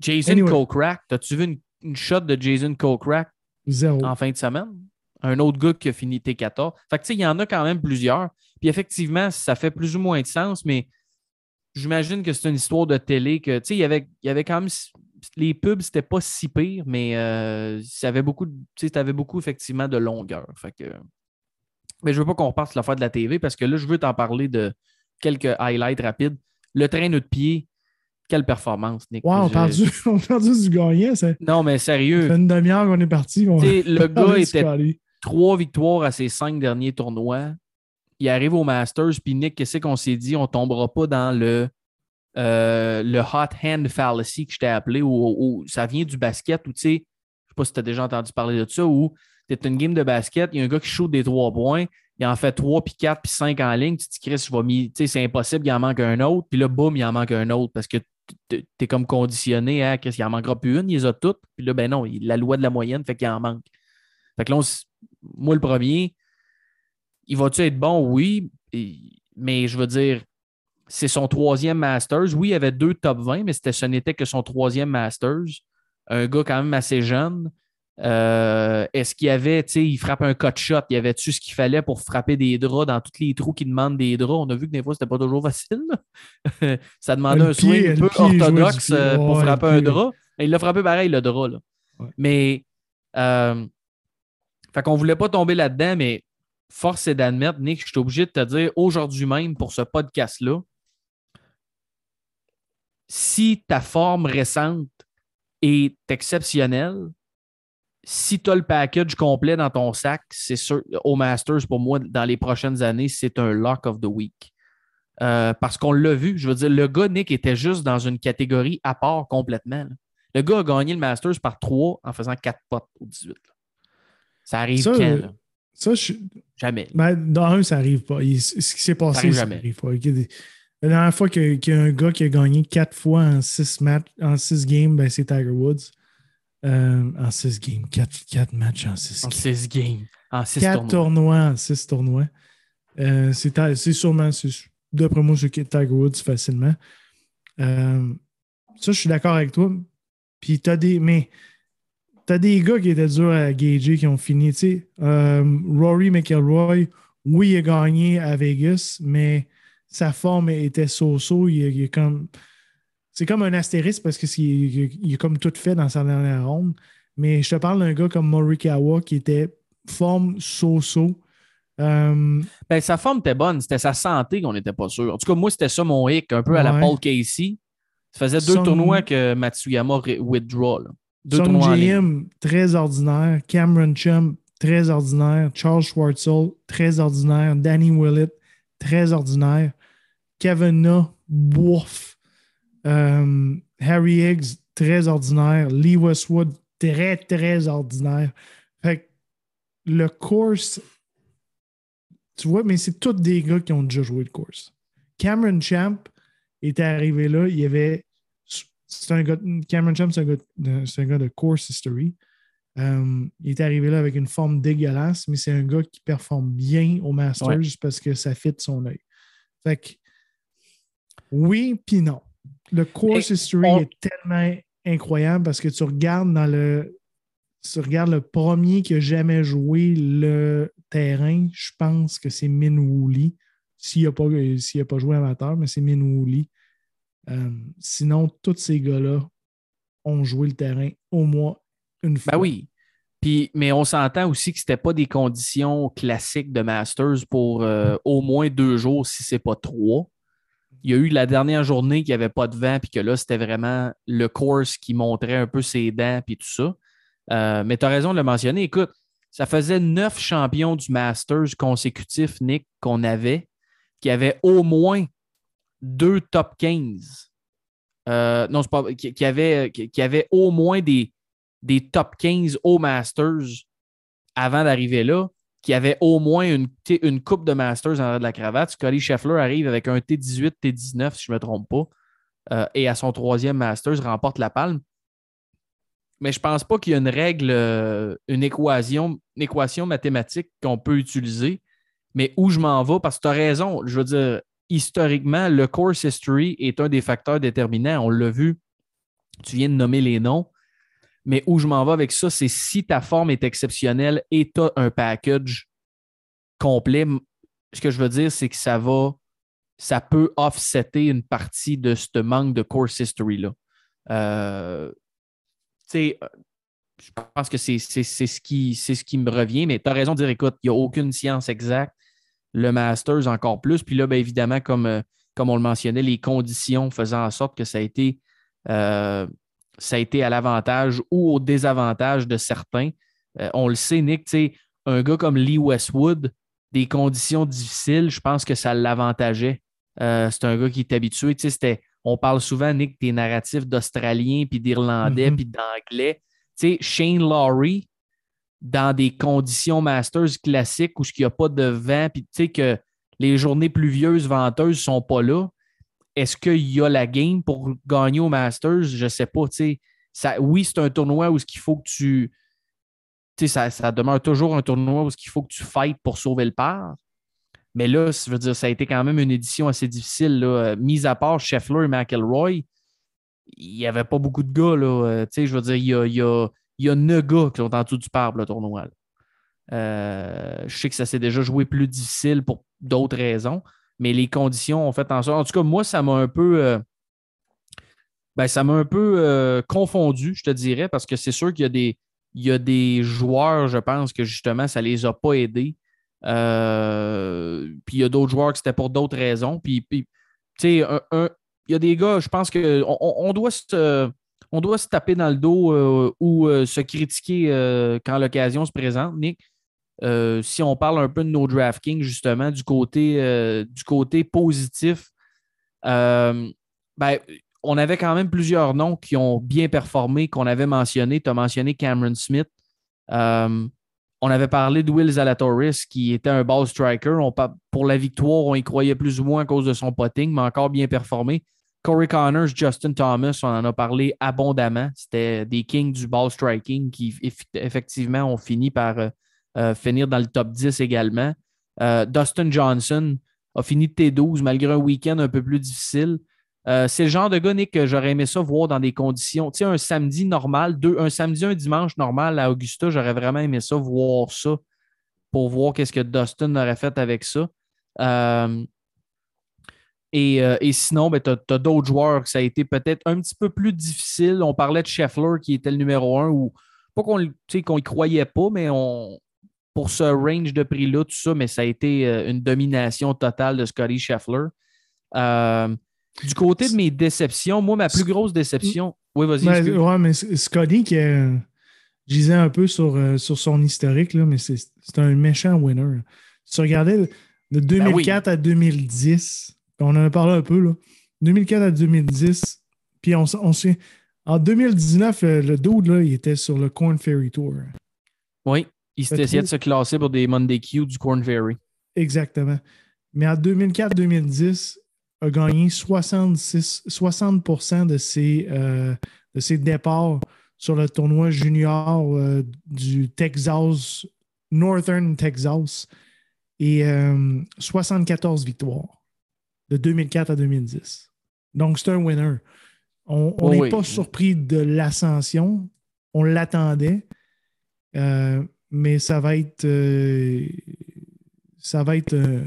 Jason Anyway. Kokrak, as-tu vu une, une shot de Jason Kokrak Zéro. en fin de semaine? Un autre gars qui a fini T14. Fait que tu sais, il y en a quand même plusieurs. Puis effectivement, ça fait plus ou moins de sens, mais j'imagine que c'est une histoire de télé que, tu sais, il y avait, il y avait quand même. Les pubs, c'était pas si pire, mais euh, ça avait beaucoup, tu sais, beaucoup effectivement de longueur. Fait que. Mais je veux pas qu'on reparte l'affaire de la TV parce que là, je veux t'en parler de quelques highlights rapides. Le train de pied, quelle performance, Nick. On parle du, on parle du gagnant. Ça Non, mais sérieux. fait une demi-heure qu'on est parti. on- le gars était trois victoires à ses cinq derniers tournois. Il arrive au Masters, puis Nick, qu'est-ce qu'on s'est dit? On tombera pas dans le, euh, le hot hand fallacy que je t'ai appelé, où, où ça vient du basket, où tu sais, je sais pas si tu as déjà entendu parler de ça, où es une game de basket, il y a un gars qui shoot des trois points, il en fait trois, puis quatre, puis cinq en ligne. Tu te dis, Chris, je c'est impossible, il en manque un autre, puis là, boum, il en manque un autre, parce que tu es comme conditionné à qu'est-ce qu'il en manquera plus une, il les a toutes, puis là, ben non, il- la loi de la moyenne fait qu'il en manque. Fait que là, moi, le premier, il va-tu être bon? Oui. Mais je veux dire, c'est son troisième Masters. Oui, il avait deux top 20, mais ce n'était que son troisième Masters. Un gars quand même assez jeune. Euh, est-ce qu'il y avait, tu sais, il frappe un cut shot, il y avait-tu ce qu'il fallait pour frapper des draps dans tous les trous qui demandent des draps? On a vu que des fois, c'était pas toujours facile. Ça demandait Le un pied- swing un peu orthodoxe pied. euh, pour frapper un drap. Et il l'a frappé pareil, le drap. Là. Ouais. Mais, euh, fait qu'on voulait pas tomber là-dedans, mais force est d'admettre, Nick, je suis obligé de te dire aujourd'hui même pour ce podcast-là, si ta forme récente est exceptionnelle, si tu as le package complet dans ton sac, c'est sûr, au Masters, pour moi, dans les prochaines années, c'est un lock of the week. Euh, parce qu'on l'a vu, je veux dire, le gars, Nick, était juste dans une catégorie à part complètement. là. Le gars a gagné le Masters par 3 en faisant 4 potes au 18. là. Ça arrive Ça, quand? là? Ça, je, Jamais. Ben, dans un, ça arrive pas. Il- ce qui s'est passé, arrive ça jamais. arrive pas. Des- La dernière fois qu'il y a un gars qui a gagné quatre fois en six, matchs, en six games, ben, c'est Tiger Woods. Euh, en six games. Quatre, quatre matchs en six En games. 6 games. En 6 Quatre tournois. tournois en six tournois. Euh, c'est sûrement, d'après moi, c'est Tiger Woods facilement. Euh, ça, je suis d'accord avec toi. Puis t'as des. Mais t'as des gars qui étaient durs à gager qui ont fini. Tu sais, euh, Rory McIlroy, oui, il a gagné à Vegas, mais sa forme était so-so. Il, il est comme. C'est comme un astérisque parce que il, il a comme tout fait dans sa dernière ronde. Mais je te parle d'un gars comme Morikawa qui était forme so-so. Euh, Ben, sa forme était bonne, c'était sa santé qu'on n'était pas sûr. En tout cas, moi, c'était ça mon hic, un peu à la. Paul Casey. Ça faisait deux tournois que Matsuyama withdraw. là. Deux Son tournois. GM, très ordinaire. Cameron Chum, très ordinaire. Charles Schwartzel, très ordinaire. Danny Willett, très ordinaire. Kavanaugh, bouf. Euh, Harry Higgs, très ordinaire. Lee Westwood, très, très ordinaire. Fait que le course, tu vois, mais c'est tous des gars qui ont déjà joué le course. Cameron Champ était arrivé là, il y avait. C'est un gars, Cameron Champ, c'est un, gars de- c'est un gars de course history. Euh, il est arrivé là avec une forme dégueulasse, mais c'est un gars qui performe bien au Masters Ouais. parce que ça fit son œil. Fait que, oui, puis non. Le course Et history on- est tellement incroyable parce que tu regardes dans le. Tu regardes le premier qui a jamais joué le terrain, je pense que c'est Min Woo Lee. S'il n'a pas, s'il a pas joué amateur, mais c'est Min Woo Lee. Euh, sinon, tous ces gars-là ont joué le terrain au moins une fois. Ben oui. Puis, mais on s'entend aussi que ce n'était pas des conditions classiques de Masters pour euh, au moins deux jours, si ce n'est pas trois. Il y a eu la dernière journée qu'il n'y avait pas de vent, puis que là, c'était vraiment le course qui montrait un peu ses dents, puis tout ça. Euh, mais tu as raison de le mentionner. Écoute, ça faisait neuf champions du Masters consécutifs, Nick, qu'on avait, qui avaient au moins deux top 15. Euh, non, c'est pas. Qui, avaient au moins des, des top 15 au Masters avant d'arriver là, qui avait au moins une, une coupe de Masters en de la cravate. Scotty Scheffler arrive avec un T18, T19, si je ne me trompe pas, euh, et à son troisième Masters, remporte la palme. Mais je ne pense pas qu'il y a une règle, euh, une équation, une équation mathématique qu'on peut utiliser. Mais où je m'en vais, parce que tu as raison, je veux dire, historiquement, le course history est un des facteurs déterminants. On l'a vu, tu viens de nommer les noms. Mais où je m'en vais avec ça, c'est si ta forme est exceptionnelle et tu as un package complet, ce que je veux dire, c'est que ça va, ça peut offsetter une partie de ce manque de course history-là. Euh, tu sais, je pense que c'est ce, qui, ce qui me revient, mais tu as raison de dire, écoute, il n'y a aucune science exacte. Le Masters encore plus. Puis là, bien évidemment, comme, euh, comme on le mentionnait, les conditions faisant en sorte que ça a été euh, ça a été à l'avantage ou au désavantage de certains. Euh, on le sait, Nick, un gars comme Lee Westwood, des conditions difficiles, je pense que ça l'avantageait. Euh, c'est un gars qui est habitué. on parle souvent, Nick, des narratifs d'Australiens, puis d'Irlandais, mm-hmm. puis d'Anglais. Shane Lowry, dans des conditions Masters classiques où il n'y a pas de vent, puis que les journées pluvieuses, venteuses ne sont pas là, est-ce qu'il y a la game pour gagner au Masters? Je ne sais pas. Ça, oui, c'est un tournoi où il faut que tu. Ça, ça demeure toujours un tournoi où il faut que tu fights pour sauver le par. Mais là, je veux dire, ça a été quand même une édition assez difficile. Là. Mis à part Scheffler et McElroy, il n'y avait pas beaucoup de gars. Là. Euh, je veux dire, il y a, il y, a, y a neuf gars qui sont en dessous du par le tournoi. Euh, je sais que ça s'est déjà joué plus difficile pour d'autres raisons mais les conditions ont fait en sorte. En tout cas, moi, ça m'a un peu. Euh, ben, ça m'a un peu euh, confondu, je te dirais, parce que c'est sûr qu'il y a des. Il y a des joueurs, je pense, que justement, ça ne les a pas aidés. Euh, puis il y a d'autres joueurs que c'était pour d'autres raisons. Puis, tu sais, il y a des gars, je pense qu'on on doit se. Doit se taper dans le dos ou se critiquer quand l'occasion se présente, Nick. Euh, si on parle un peu de nos DraftKings, justement, du côté, euh, du côté positif, euh, ben, on avait quand même plusieurs noms qui ont bien performé, qu'on avait mentionné. Tu as mentionné Cameron Smith. on avait parlé de Will Zalatoris, qui était un ball striker. pour la victoire, on y croyait plus ou moins à cause de son potting, mais encore bien performé. Corey Connors, Justin Thomas, on en a parlé abondamment. C'était des kings du ball striking qui, effectivement, ont fini par euh, finir dans le top 10 également. Euh, Dustin Johnson a fini de T12 malgré un week-end un peu plus difficile. Euh, c'est le genre de gars, Nick, que j'aurais aimé ça voir dans des conditions. Tu sais, un samedi normal, deux, un samedi, un dimanche normal à Augusta, j'aurais vraiment aimé ça, voir ça pour voir qu'est-ce que Dustin aurait fait avec ça. et, sinon, ben, tu as, d'autres joueurs que ça a été peut-être un petit peu plus difficile. On parlait de Scheffler qui était le numéro un, ou pas qu'on ne croyait pas, mais on, pour ce range de prix-là, tout ça, mais ça a été euh, une domination totale de Scotty Scheffler. Euh, du côté de mes déceptions, moi, ma plus grosse déception. Oui, vas-y. Ben, ouais, mais Scotty, qui je disais un peu sur, euh, sur son historique, là, mais c'est un méchant winner. Tu regardais de 2004 ben à 2010, on en a parlé un peu, là. 2004 à 2010, puis on, on En 2019, le dude, là, il était sur le Corn Ferry Tour. Oui. Il s'est essayé de se classer pour des Monday Q du Corn Ferry. Exactement. Mais en 2004-2010, a gagné 66, 60 de ses, euh, de ses départs sur le tournoi junior euh, du Texas, Northern Texas, et 74 euh, victoires de 2004 à 2010. Donc, c'est un winner. On n'est pas surpris de l'ascension. On l'attendait mais ça va être euh, ça va être euh,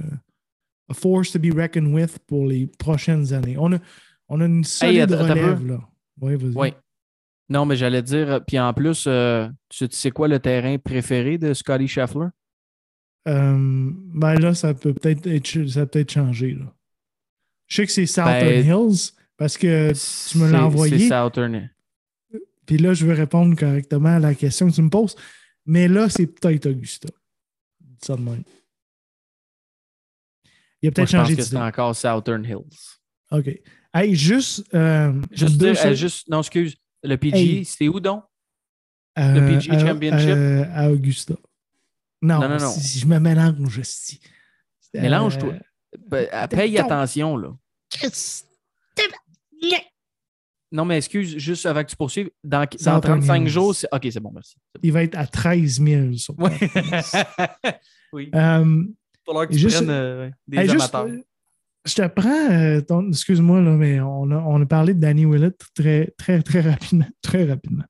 a force to be reckoned with pour les prochaines années. On a, on a une solide relève, là. Oui, vas-y. Oui. Non, mais j'allais dire, puis en plus, euh, tu sais quoi le terrain préféré de Scotty Scheffler? ben là, ça peut peut-être être, ça peut être changé. Là. Je sais que c'est Southern ben, Hills parce que tu me l'as envoyé. C'est Southern. Puis là, je vais répondre correctement à la question que tu me poses. Mais là, c'est peut-être Augusta. Ça de même. Il a peut-être changé de c'est encore Southern Hills. OK. Hey, juste. Euh, juste, dire, juste, non, excuse. Le PG, c'est où donc? Euh, PGA à- Championship? euh, à Augusta. Non, Non, non, non. si- si je me mélange. si. Euh, Mélange-toi. Ben, euh, paye attention, là. Non, mais excuse, juste avant que tu poursuives, dans, C'est dans Anthony 35 Hills. jours, c'est. Ok, c'est bon, merci. Bon. Il va être à 13 000 sur. Podcast. oui. Euh, que tu juste- prennes euh, des hey, juste, amateurs. euh, je te prends, euh, ton- excuse-moi, là, mais on a, on a parlé de Danny Willett très, très, très rapidement. Très rapidement.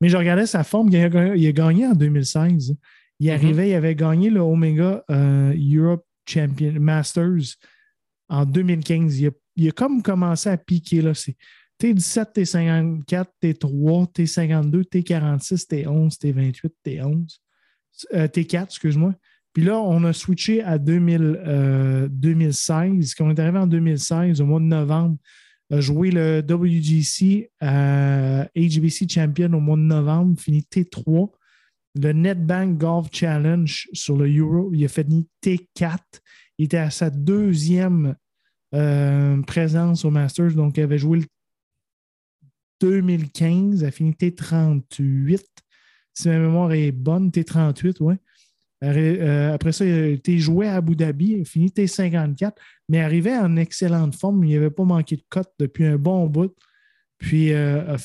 Mais je regardais sa forme. Il a, gagné- il a gagné en 2016. Il Mhm. arrivait, il avait gagné le Omega euh, Europe Champion Masters en 2015. Il a, il a comme commencé à piquer. Là, c'est T17, T54, T3, T52, T46, T11, T28, T11. Euh, T4, excuse-moi. Puis là, on a switché à 2000, euh, 2016. Quand on est arrivé en 2016, au mois de novembre, a joué le WGC euh, HBC Champion au mois de novembre, fini T3. Le NetBank Golf Challenge sur le Euro, il a fini T4. Il était à sa deuxième euh, présence au Masters, donc il avait joué le 2015, il a fini T38. Si ma mémoire est bonne, T38, ouais. Euh, après ça, il a été joué à Abu Dhabi, fini T54, mais arrivait en excellente forme. Il n'avait pas manqué de cote depuis un bon bout. Puis euh,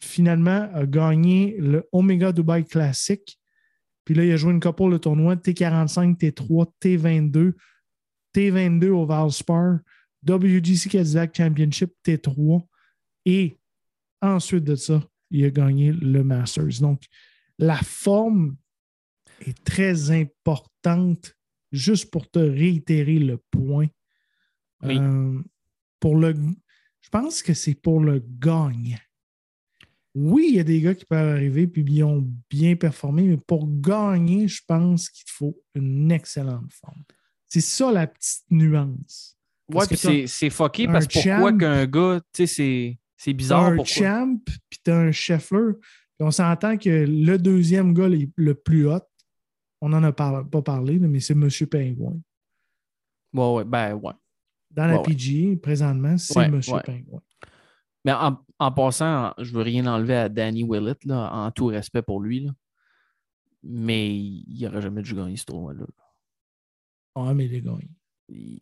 finalement a gagné le Omega Dubai Classic. Puis là, il a joué une couple de tournois T45, T3, T22, T22 au Valspar, WGC Cadillac Championship T3. Et ensuite de ça, il a gagné le Masters. Donc, la forme est très importante, juste pour te réitérer le point. Oui. Euh, pour le, je pense que c'est pour le gagne. Oui, il y a des gars qui peuvent arriver puis ils ont bien performé, mais pour gagner, je pense qu'il faut une excellente forme. C'est ça la petite nuance. Ouais, Parce puis que t'as c'est fucké parce que pourquoi qu'un gars, tu sais, c'est- c'est T'as bizarre. un Pourquoi? champ, puis t'as un Scheffler. Puis on s'entend que le deuxième gars le, le plus hot, on n'en a par- pas parlé, mais c'est M. Pingouin. Ouais, ouais, ben ouais. Dans la Ouais, ouais. PGA, présentement, c'est Ouais, M. ouais. Pingouin. Mais en, en passant, je veux rien enlever à Danny Willett, là, en tout respect pour lui. Là. Mais il n'aurait jamais dû gagner ce tournoi-là. Ah, mais les gars. Il-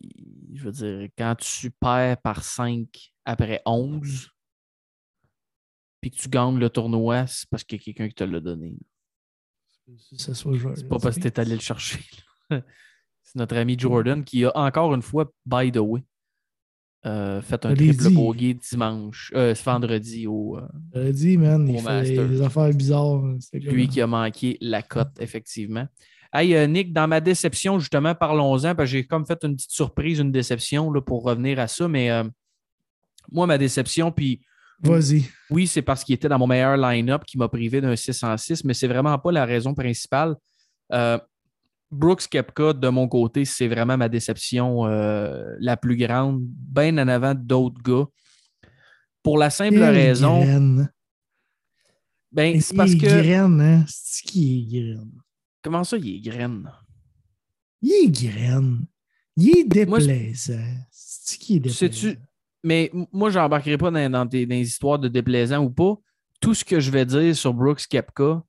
Je veux dire, quand tu perds par 5 après 11, puis que tu gagnes le tournoi, c'est parce qu'il y a quelqu'un qui te l'a donné. C'est pas parce que tu es allé le chercher. C'est notre ami Jordan qui a encore une fois, by the way, euh, fait un triple bogey dimanche, euh, ce vendredi au. euh, dit, man, Au il fait des affaires bizarres. Lui qui a manqué la cote, effectivement. Hey, euh, Nick, dans ma déception, justement, parlons-en, parce que j'ai comme fait une petite surprise, une déception là, pour revenir à ça, mais moi, ma déception, puis Vas-y. oui, c'est parce qu'il était dans mon meilleur line-up qui m'a privé d'un 6 en 6, mais c'est vraiment pas la raison principale. Euh, Brooks Kepka, de mon côté, c'est vraiment ma déception euh, la plus grande, bien en avant d'autres gars. Pour la simple Quelle raison, graine. ben, c'est Il parce est que. graine, hein? C'est qui est graine? Comment ça, il est graine? Il est graine. Il est déplaisant. C'est qui est déplaisant? Sais-tu- Mais moi, je n'embarquerai pas dans, dans tes- dans les histoires de déplaisant ou pas. Tout ce que je vais dire sur Brooks Kepka,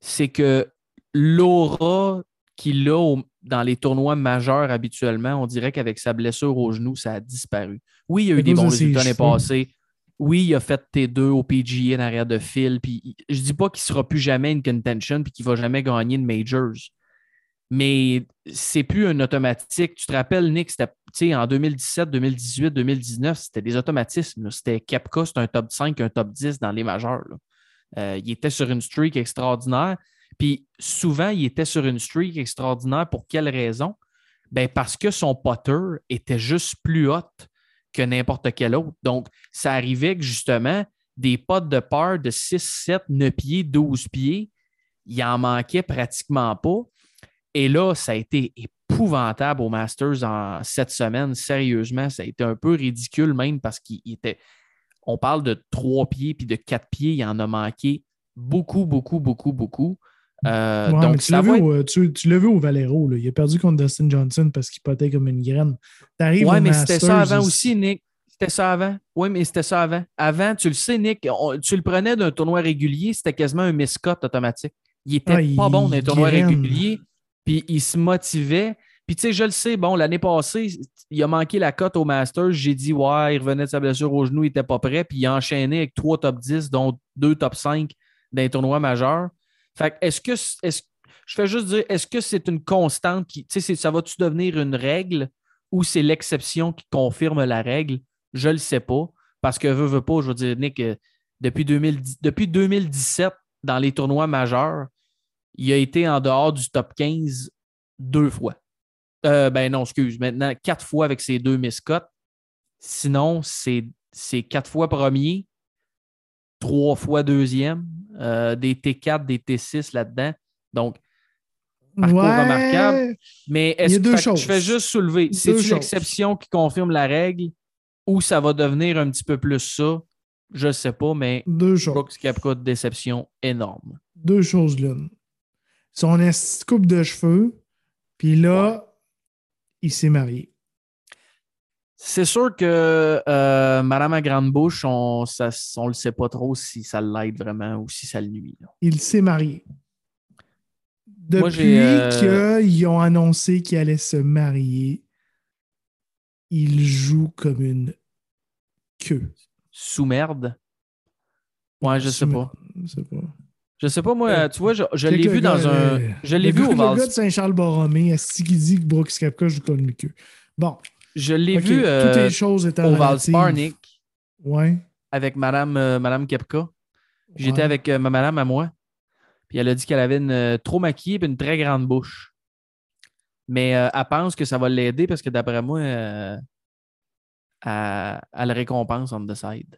c'est que l'aura qu'il a dans les tournois majeurs habituellement, on dirait qu'avec sa blessure au genou, ça a disparu. Oui, il y a eu des bons ses résultats l'année passée. Oui, il a fait T2 au PGA en arrière de fil. Puis je dis pas qu'il ne sera plus jamais une contention puis qu'il va jamais gagner de majors. Mais c'est plus un automatique. Tu te rappelles, Nick, c'était en 2017, 2018, 2019, c'était des automatismes. C'était Kepka, c'était un top 5, un top 10 dans les majeurs. Euh, il était sur une streak extraordinaire. Puis souvent, il était sur une streak extraordinaire. Pour quelle raison? Ben parce que son putter était juste plus hot que n'importe quel autre. Donc, ça arrivait que justement, des potes de par de 6, 7, 9 pieds, 12 pieds, il en manquait pratiquement pas. Et là, ça a été épouvantable au Masters en cette semaine. Sérieusement, ça a été un peu ridicule même parce qu'il était. On parle de trois pieds puis de quatre pieds. Il en a manqué beaucoup, beaucoup, beaucoup, beaucoup. Euh, Ouais, donc, tu l'as vu, être- au- tu, tu l'as vu au Valero. Là. Il a perdu contre Dustin Johnson parce qu'il potait comme une graine. T'arrives Ouais, mais c'était ça avant aussi, Nick. C'était ça avant. Oui, mais c'était ça avant. Avant, tu le sais, Nick, on- tu le prenais d'un tournoi régulier, c'était quasiment un miscote automatique. Il était Ah, pas il bon d'un tournoi régulier, puis il se motivait. Puis tu sais, je le sais, bon, l'année passée, il a manqué la cote au Masters. J'ai dit, ouais, il revenait de sa blessure au genou, il était pas prêt, puis il a enchaîné avec trois top 10, dont deux top 5 d'un tournoi majeur. Fait est-ce que, je fais juste dire, est-ce que c'est une constante qui, tu sais, ça va-tu devenir une règle ou c'est l'exception qui confirme la règle? Je le sais pas. Parce que veux, veux pas, je veux dire, Nick, euh, depuis, 2010 depuis 2017, dans les tournois majeurs, il a été en dehors du top 15 deux fois. Euh, ben non, excuse, maintenant quatre fois avec ses deux miscotes. Sinon, c'est quatre fois premier, trois fois deuxième, euh, des T4, des T6 là-dedans. Donc, Parcours remarquable. mais est-ce que fait je fais juste soulever, c'est une exception qui confirme la règle ou ça va devenir un petit peu plus ça? Je ne sais pas, mais Deux choses. Brooks Koepka, déception énorme. Deux choses l'une. Son coupe de cheveux, puis là, il s'est marié. C'est sûr que euh, Madame à grande bouche, on ne le sait pas trop si ça l'aide vraiment ou si ça le nuit. là. Il s'est marié. Depuis euh, qu'ils ont annoncé qu'il allait se marier, il joue comme une queue. Sous merde? Ouais, je sais pas. Je sais pas. Je sais pas, moi, Euh, tu vois, je, l'ai vu dans un. le- Je l'ai vu au Val. Le gars de Saint-Charles-Borromé, est-ce qu'il dit que Brooks Koepka joue comme? Bon, Je l'ai vu toutes euh, les choses étant au relatives. Valspar, Nick, Ouais. avec Madame, euh, Madame Kepka. J'étais ouais. avec euh, ma madame à moi. Puis elle a dit qu'elle avait une euh, trop maquillée et une très grande bouche. Mais euh, elle pense que ça va l'aider parce que d'après moi, euh, elle, elle le récompense on the side.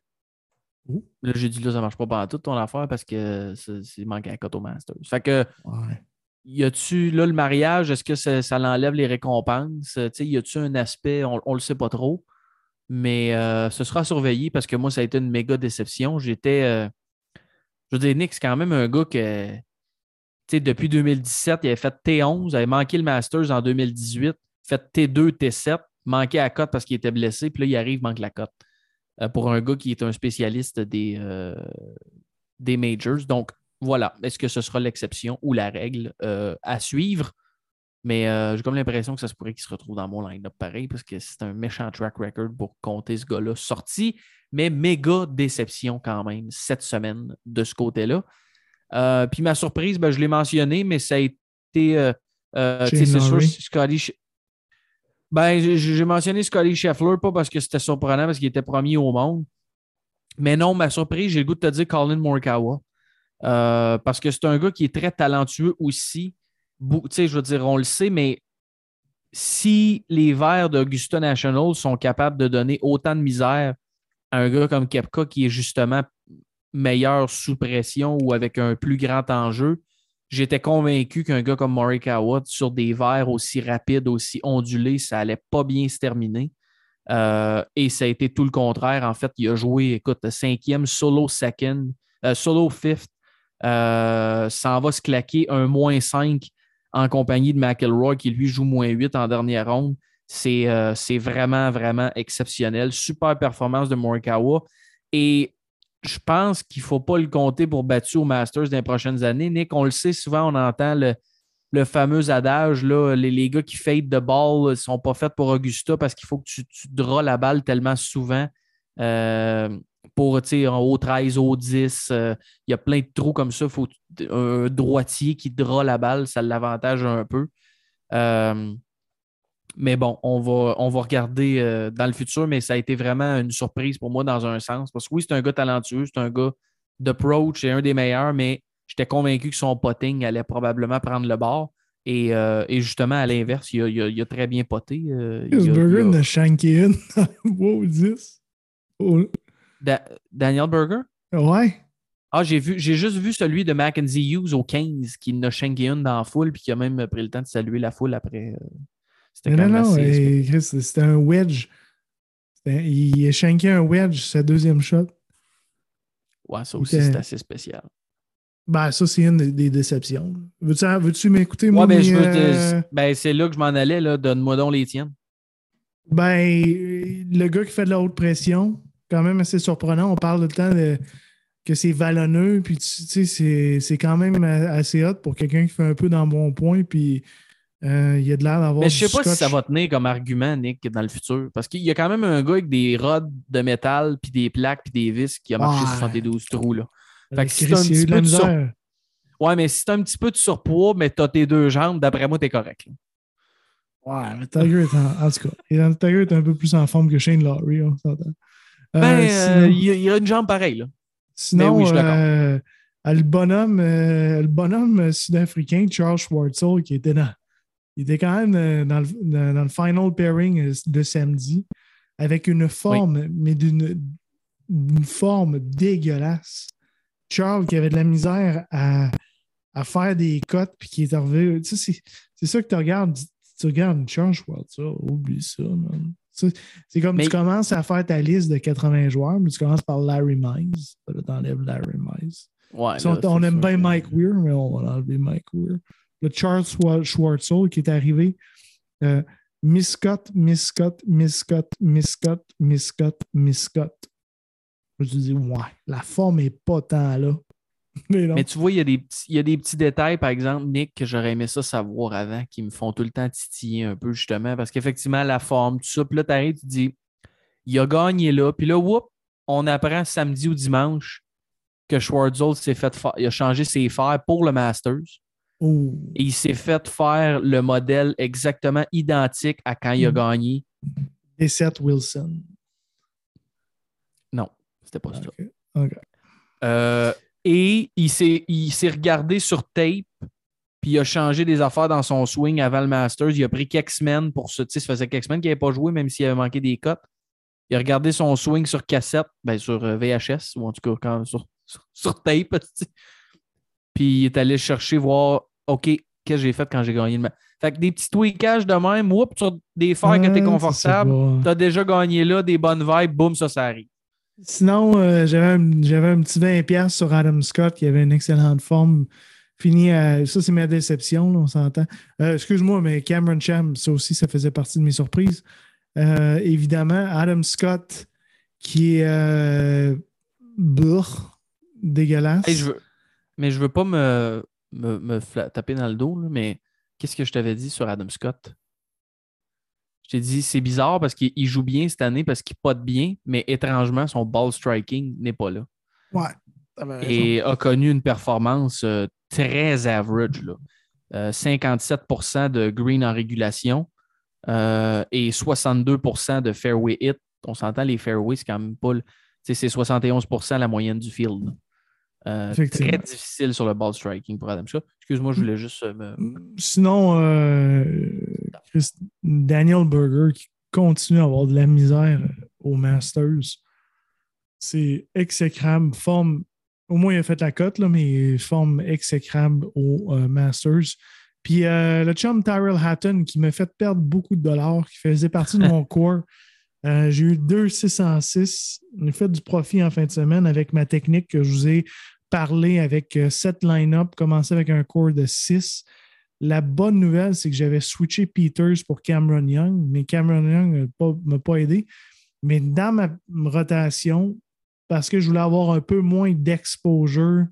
Là, j'ai dit là, ça marche pas pendant toute ton affaire parce que c'est manqué à cote au Masters. Fait que Ouais. y a-tu là le mariage, est-ce que ça, ça l'enlève les récompenses? Tu sais, y a-tu un aspect, on, on le sait pas trop, mais euh, ce sera surveillé parce que moi, ça a été une méga déception. J'étais. euh, je veux dire, Nick, c'est quand même un gars que. Tu sais, depuis 2017, il avait fait T11, il avait manqué le Masters en 2018, fait T2, T7, manqué à cote parce qu'il était blessé, puis là, il arrive, manque la cote. Euh, pour un gars qui est un spécialiste des, euh, des majors. Donc, voilà. Est-ce que ce sera l'exception ou la règle euh, à suivre? Mais j'ai comme l'impression que ça se pourrait qu'il se retrouve dans mon line-up pareil parce que c'est un méchant track record pour compter ce gars-là sorti, mais méga déception quand même cette semaine de ce côté-là. Puis ma surprise, ben, je l'ai mentionné, mais ça a été. euh, c'est sûr. Scotty. Ben, j'ai- mentionné Scotty Scheffler, pas parce que c'était surprenant, parce qu'il était premier au monde. Mais non, ma surprise, j'ai le goût de te dire Colin Morikawa. Euh, parce que c'est un gars qui est très talentueux aussi. Tu sais, je veux dire, on le sait, mais si les Verts d'Augusta National sont capables de donner autant de misère à un gars comme Kepka qui est justement meilleur sous pression ou avec un plus grand enjeu, j'étais convaincu qu'un gars comme Morikawa sur des verres aussi rapides, aussi ondulés, ça allait pas bien se terminer. Euh, et ça a été tout le contraire. En fait, il a joué, écoute, cinquième, solo second, euh, solo fifth, euh, s'en va se claquer un moins 5 en compagnie de McElroy qui lui joue moins 8 en dernière ronde. C'est euh, c'est vraiment, vraiment exceptionnel. Super performance de Morikawa. Et je pense qu'il ne faut pas le compter pour battu au Masters dans les prochaines années. Nick, on le sait, souvent on entend le, fameux adage, là, les, gars qui fade de balle ne sont pas faits pour Augusta parce qu'il faut que tu, tu draws la balle tellement souvent. Euh, pour, en haut 13, haut 10, euh, il y a plein de trous comme ça. faut un droitier qui draw la balle, ça l'avantage un peu. Euh, mais bon, on va, on va regarder euh, dans le futur, mais ça a été vraiment une surprise pour moi dans un sens. Parce que oui, c'est un gars talentueux, c'est un gars d'approach, c'est un des meilleurs, mais j'étais convaincu que son potting allait probablement prendre le bord. Et, euh, et justement, à l'inverse, il a, il a- il a très bien poté. euh, il a- Pittsburgh il a- a shanké une wow 10. Oh, Da- Daniel Berger? Ouais. Ah, j'ai vu, j'ai juste vu celui de Mackenzie Hughes au 15 qui n'a shanké une dans la foule puis qui a même pris le temps de saluer la foule après. euh, C'était non, non, assez- c'était un wedge. Il a shanké un wedge, sa deuxième shot. Ouais, ça aussi, c'est assez spécial. Ben, ça, c'est une des, déceptions. Veux-tu veux m'écouter, moi? Ben, mes, euh, te- ben, c'est là que je m'en allais. là. Donne-moi donc les tiennes. Ben, le gars qui fait de la haute pression, quand même assez surprenant. On parle tout le temps de, que c'est vallonneux, puis tu sais, c'est- c'est quand même assez hot pour quelqu'un qui fait un peu dans bon point, puis euh, il a de l'air d'avoir. Mais je sais pas si ça va tenir comme argument, Nick, dans le futur. Parce qu'il y a quand même un gars avec des rods de métal, puis des plaques, puis des vis qui a marché Ouais. 72 trous. Là. Fait que si t'as un y petit peu de sur-. Ouais, mais si t'as un petit peu de surpoids, mais t'as tes deux jambes, d'après moi, t'es correct. là. Ouais, mais Tiger est en, en tout cas, Tiger est un peu plus en forme que Shane Lowry, on s'entend. Euh, Ben, sinon- euh, il y a- y, une jambe pareille. Là. Sinon, Mais oui, je euh, le bonhomme, le bonhomme sud-africain, Charles Schwartzel, qui était dans, il était quand même euh, dans, le, dans- dans le final pairing euh, de samedi, avec une forme, mais d'une forme dégueulasse. Charles qui avait de la misère à, à faire des cotes, puis qui est arrivé. Tu sais, c'est- c'est ça que tu regardes. Tu regardes Charles Schwartzel, oublie ça, man. C'est comme Mais- tu commences à faire ta liste de 80 joueurs, mais tu commences par Larry Mize. Là, t'enlèves Larry Mize. Ouais, Si on, là, on aime bien Mike Weir, mais on va enlever Mike Weir. Le Charles Schwa- Schwartzel qui est arrivé. Euh, Miscott, Miscott, Miscott, Miscott, Miscott, Miscott. Je dit, ouais, la forme n'est pas tant là. Mais tu vois, il y, a des petits, détails, par exemple, Nick, que j'aurais aimé ça savoir avant, qui me font tout le temps titiller un peu, justement, parce qu'effectivement, la forme, tout ça, puis là, tu te dis, il a gagné là, puis là, whoop, on apprend samedi ou dimanche que Schwartzel s'est fait il a changé ses fers pour le Masters, Et il s'est fait faire le modèle exactement identique à quand il a Mhm. gagné. Seth Wilson. Non, c'était pas ça. Ok. Ok. Euh, et il s'est, il s'est regardé sur tape, puis il a changé des affaires dans son swing avant le Masters. Il a pris quelques semaines pour ça. Tu sais, ça faisait quelques semaines qu'il n'avait pas joué, même s'il avait manqué des cotes. Il a regardé son swing sur cassette, ben sur euh, VHS, ou en tout cas quand- sur, sur, sur tape. Puis il est allé chercher, voir, OK, qu'est-ce que j'ai fait quand j'ai gagné le match. Fait que des petits tweakages de même, whoop, sur des fers que tu es Ouais, confortable, tu as déjà gagné là, des bonnes vibes, boum, ça, ça arrive. Sinon, euh, j'avais un, petit 20$ sur Adam Scott qui avait une excellente forme. Fini à. Ça, c'est ma déception, là, on s'entend. Euh, excuse-moi, mais Cameron Cham, ça aussi, ça faisait partie de mes surprises. Euh, évidemment, Adam Scott qui est. Brr, dégueulasse. Hey, je veux, mais je veux pas me, me, me taper dans le dos, là, mais qu'est-ce que je t'avais dit sur Adam Scott? Je t'ai dit, c'est bizarre parce qu'il il joue bien cette année parce qu'il pote bien, mais étrangement, son ball striking n'est pas là. Ouais. Et a connu une performance euh, très average. Là. Euh, 57% de green en régulation euh, et 62% de fairway hit. On s'entend, les fairways, c'est quand même pas. le- tu sais, C'est 71% la moyenne du field. Euh, très difficile sur le ball striking pour Adam Scott. Excuse-moi, je voulais juste euh, me. Sinon, euh, Chris- Daniel Berger qui continue à avoir de la misère euh, au Masters. C'est exécrable. Forme, au moins, il a fait la cote, là, mais forme exécrable au euh, Masters. Puis le chum Tyrell Hatton qui m'a fait perdre beaucoup de dollars, qui faisait partie de mon corps. Euh, J'ai eu 2 606. J'ai fait du profit en fin de semaine avec ma technique que je vous ai parlé avec 7 line-up, commencé avec un core de 6. La bonne nouvelle, c'est que j'avais switché Peters pour Cameron Young, mais Cameron Young ne m'a pas, m'a pas aidé. Mais dans ma rotation, parce que je voulais avoir un peu moins d'exposure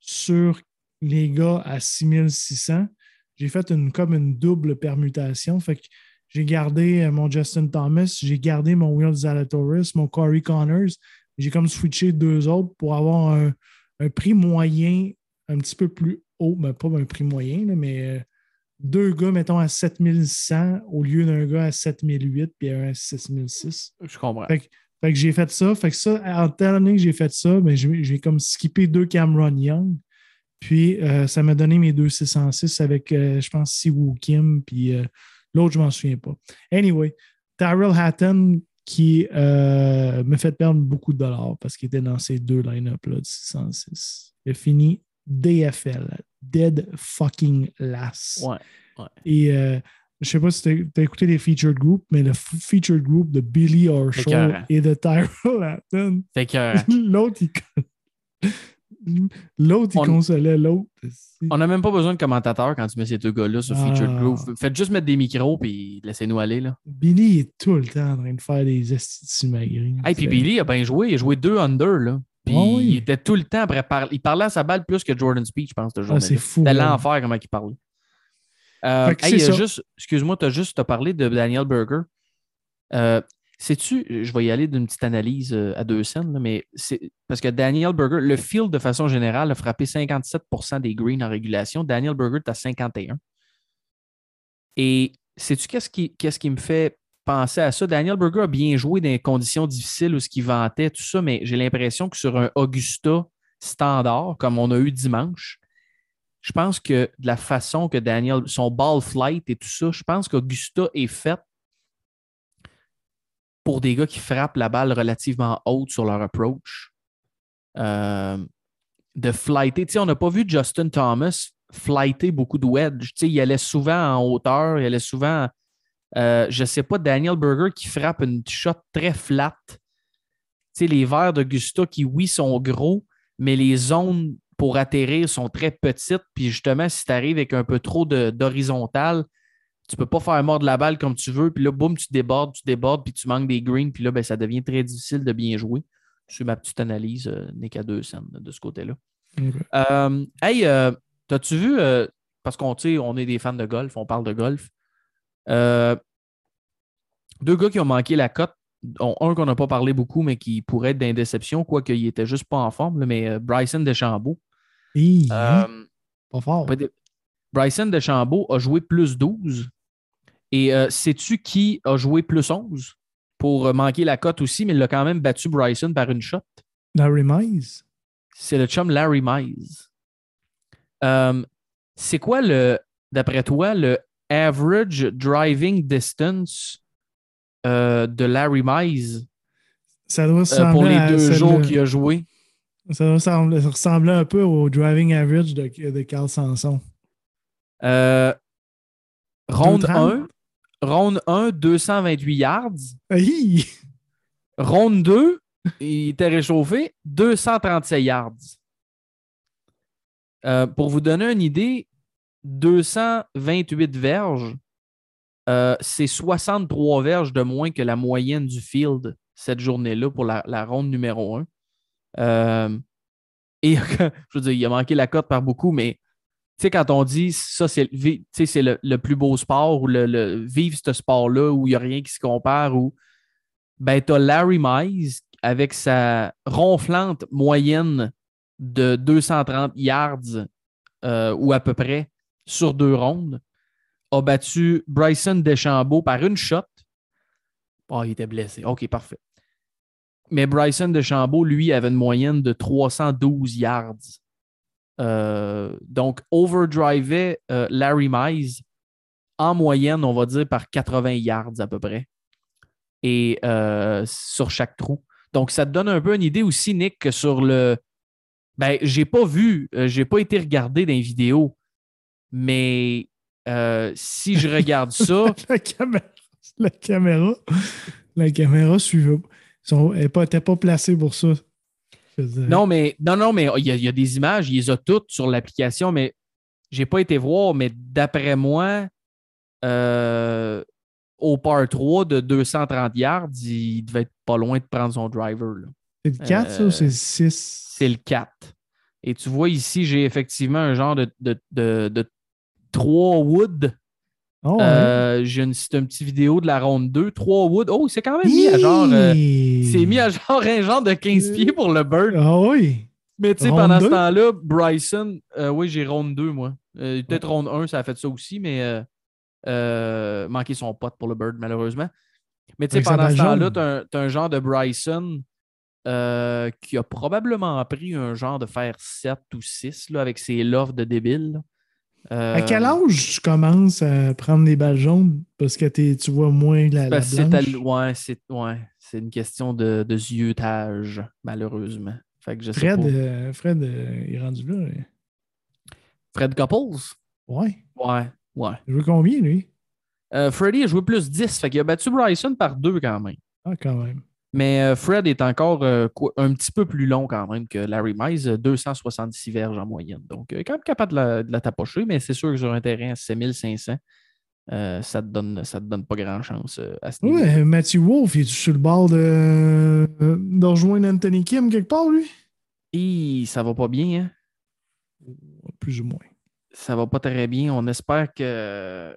sur les gars à 6600, j'ai fait une, comme une double permutation. Fait que j'ai gardé euh, mon Justin Thomas, j'ai gardé mon Will Zalatoris, mon Corey Connors. J'ai comme switché deux autres pour avoir un, un prix moyen un petit peu plus haut. Ben, pas un prix moyen, là, mais euh, deux gars, mettons, à 7100 au lieu d'un gars à 7008 puis un à 6006. Je comprends. Fait que, fait que j'ai fait ça. Fait que ça, en étant donné que j'ai fait ça, ben, j'ai j'ai comme skippé deux Cameron Young. Puis euh, ça m'a donné mes deux 606 avec, euh, je pense, Siwoo Kim. Puis euh, l'autre, je m'en souviens pas. Anyway, Tyrell Hatton qui euh, me fait perdre beaucoup de dollars parce qu'il était dans ces deux line-up-là de 606. Il a fini DFL, Dead Fucking Last. Ouais. Et euh, je sais pas si tu as, écouté les featured groups, mais le featured group de Billy Horschel Écœurant. et de Tyrell Hatton, Fait que. l'autre, il. L'autre, il On- consolait l'autre. On n'a même pas besoin de commentateurs quand tu mets ces deux gars-là sur Featured Ah. Groove. Faites juste mettre des micros puis laissez-nous aller. Là. Billy est tout le temps en train de faire des estis maigris. Hey, puis Billy a bien joué. Il a joué deux under. Là. Puis oui. il était tout le temps après parler. Il parlait à sa balle plus que Jordan Speed, je pense, jour Ah, c'est fou. C'était l'enfer comment il parlait. Euh, hey, juste, excuse-moi, tu as juste parlé de Daniel Berger. Euh, Sais-tu, je vais y aller d'une petite analyse euh, à deux scènes, mais c'est parce que Daniel Berger, le field de façon générale a frappé 57% des greens en régulation. Daniel Berger est à 51. Et sais-tu qu'est-ce qui, qu'est-ce qui me fait penser à ça? Daniel Berger a bien joué dans des conditions difficiles où ce qu'il vantait, tout ça, mais j'ai l'impression que sur un Augusta standard, comme on a eu dimanche, je pense que de la façon que Daniel, son ball flight et tout ça, je pense qu'Augusta est fait pour des gars qui frappent la balle relativement haute sur leur approach. Euh, de flighter. Tu sais, on n'a pas vu Justin Thomas flighter beaucoup de wedge. Tu sais, il allait souvent en hauteur, il allait souvent. euh, je ne sais pas, Daniel Berger qui frappe une shot très flat. Tu sais, les verres d'Augusta qui, oui, sont gros, mais les zones pour atterrir sont très petites. Puis justement, si tu arrives avec un peu trop de- d'horizontal, tu peux pas faire mordre la balle comme tu veux. Puis là, boum, tu débordes, tu débordes, puis tu manques des greens. Puis là, ben, ça devient très difficile de bien jouer. C'est ma petite analyse, euh, n'est qu'à deux scènes de ce côté-là. Euh, hey, euh, t'as-tu vu, euh, parce qu'on on est des fans de golf, on parle de golf. Deux gars qui ont manqué la cote, un qu'on n'a pas parlé beaucoup, mais qui pourrait être d'indéception, quoique il était juste pas en forme, là, mais Bryson DeChambeau. Hi, pas fort. Bryson DeChambeau a joué plus 12. Et euh, sais-tu qui a joué plus 11 pour euh, manquer la cote aussi, mais il a quand même battu Bryson par une shot? Larry Mize. C'est le chum Larry Mize. Euh, c'est quoi le, d'après toi, le average driving distance euh, de Larry Mize Ça doit pour les deux jours qu'il a joué? Ça doit ressembler, ça ressemblait un peu au driving average de, de Carl Sanson. Euh, ronde 230? 1, ronde 1, 228 yards. Hi! Ronde 2, il était réchauffé, 237 yards. Euh, pour vous donner une idée, 228 verges, euh, c'est 63 verges de moins que la moyenne du field cette journée-là pour la, la ronde numéro 1. Euh, et je veux dire, il a manqué la cote par beaucoup, mais sais, quand on dit ça, c'est tu le plus beau sport ou le, le- vivre ce sport-là où il n'y a rien qui se compare, ou ben, tu as Larry Mize avec sa ronflante moyenne de 230 yards euh, ou à peu près sur deux rondes, a battu Bryson DeChambeau par une shot. Oh, il était blessé. OK, parfait. Mais Bryson DeChambeau, lui, avait une moyenne de 312 yards. Euh, donc, overdrivait euh, Larry Mize en moyenne, on va dire, par 80 yards à peu près. Et euh, sur chaque trou. Donc, ça te donne un peu une idée aussi, Nick, que sur le. Ben, j'ai pas vu, j'ai pas été regardé dans les vidéos, mais euh, si je regarde ça, la caméra, la caméra, la caméra suivait. Elle n'était pas placée pour ça. Non, mais non, non, mais il y, a- il y a des images, il les a toutes sur l'application, mais j'ai pas été voir, mais d'après moi, euh, au par 3 de 230 yards, il devait être pas loin de prendre son driver. C'est le 4, ça, ou euh, c'est le 6? c'est le 4. Et tu vois ici, j'ai effectivement un genre de, de, de, de 3 wood. Oh, ouais. Euh, j'ai une, petite vidéo de la ronde 2. 3 wood. Oh, c'est quand même mis à genre. euh, Hi! c'est mis à genre un genre de 15 pieds pour le bird. Ah oui! Mais tu sais, pendant ce temps-là, Bryson, euh, oui, j'ai ronde 2, moi. Peut-être ronde 1, ça a fait ça aussi, mais manqué son pote pour le bird, malheureusement. Mais tu sais, pendant ce temps-là, jaune. t'as un, genre de Bryson qui a probablement pris un genre de fer 7 ou 6 là, avec ses lofts de débile. Euh, À quel âge tu commences à prendre des balles jaunes? Parce que tu vois moins la, la blanche? ouais, c'est ouais, c'est une question de, de ziotage, malheureusement. Fait que je sais Fred, pas. euh, Fred euh, il est rendu là. euh. Fred Couples? Ouais. Ouais, ouais. Il joue combien, lui? Freddy a joué plus 10, fait qu'il a battu Bryson par deux quand même. Ah, quand même. Mais euh, Fred est encore euh, un petit peu plus long quand même que Larry Mize, euh, 266 verges en moyenne. Donc, euh, quand même capable de la, de la tapocher, mais c'est sûr que sur un terrain à 7500, euh, ça ne te, donne- ça te donne pas grand chance euh, à ce niveau. Ouais, Matthew Wolf, il est sur le bord de, de rejoindre Anthony Kim quelque part, lui? Et ça va pas bien, hein? Plus ou moins. ça va pas très bien. On espère que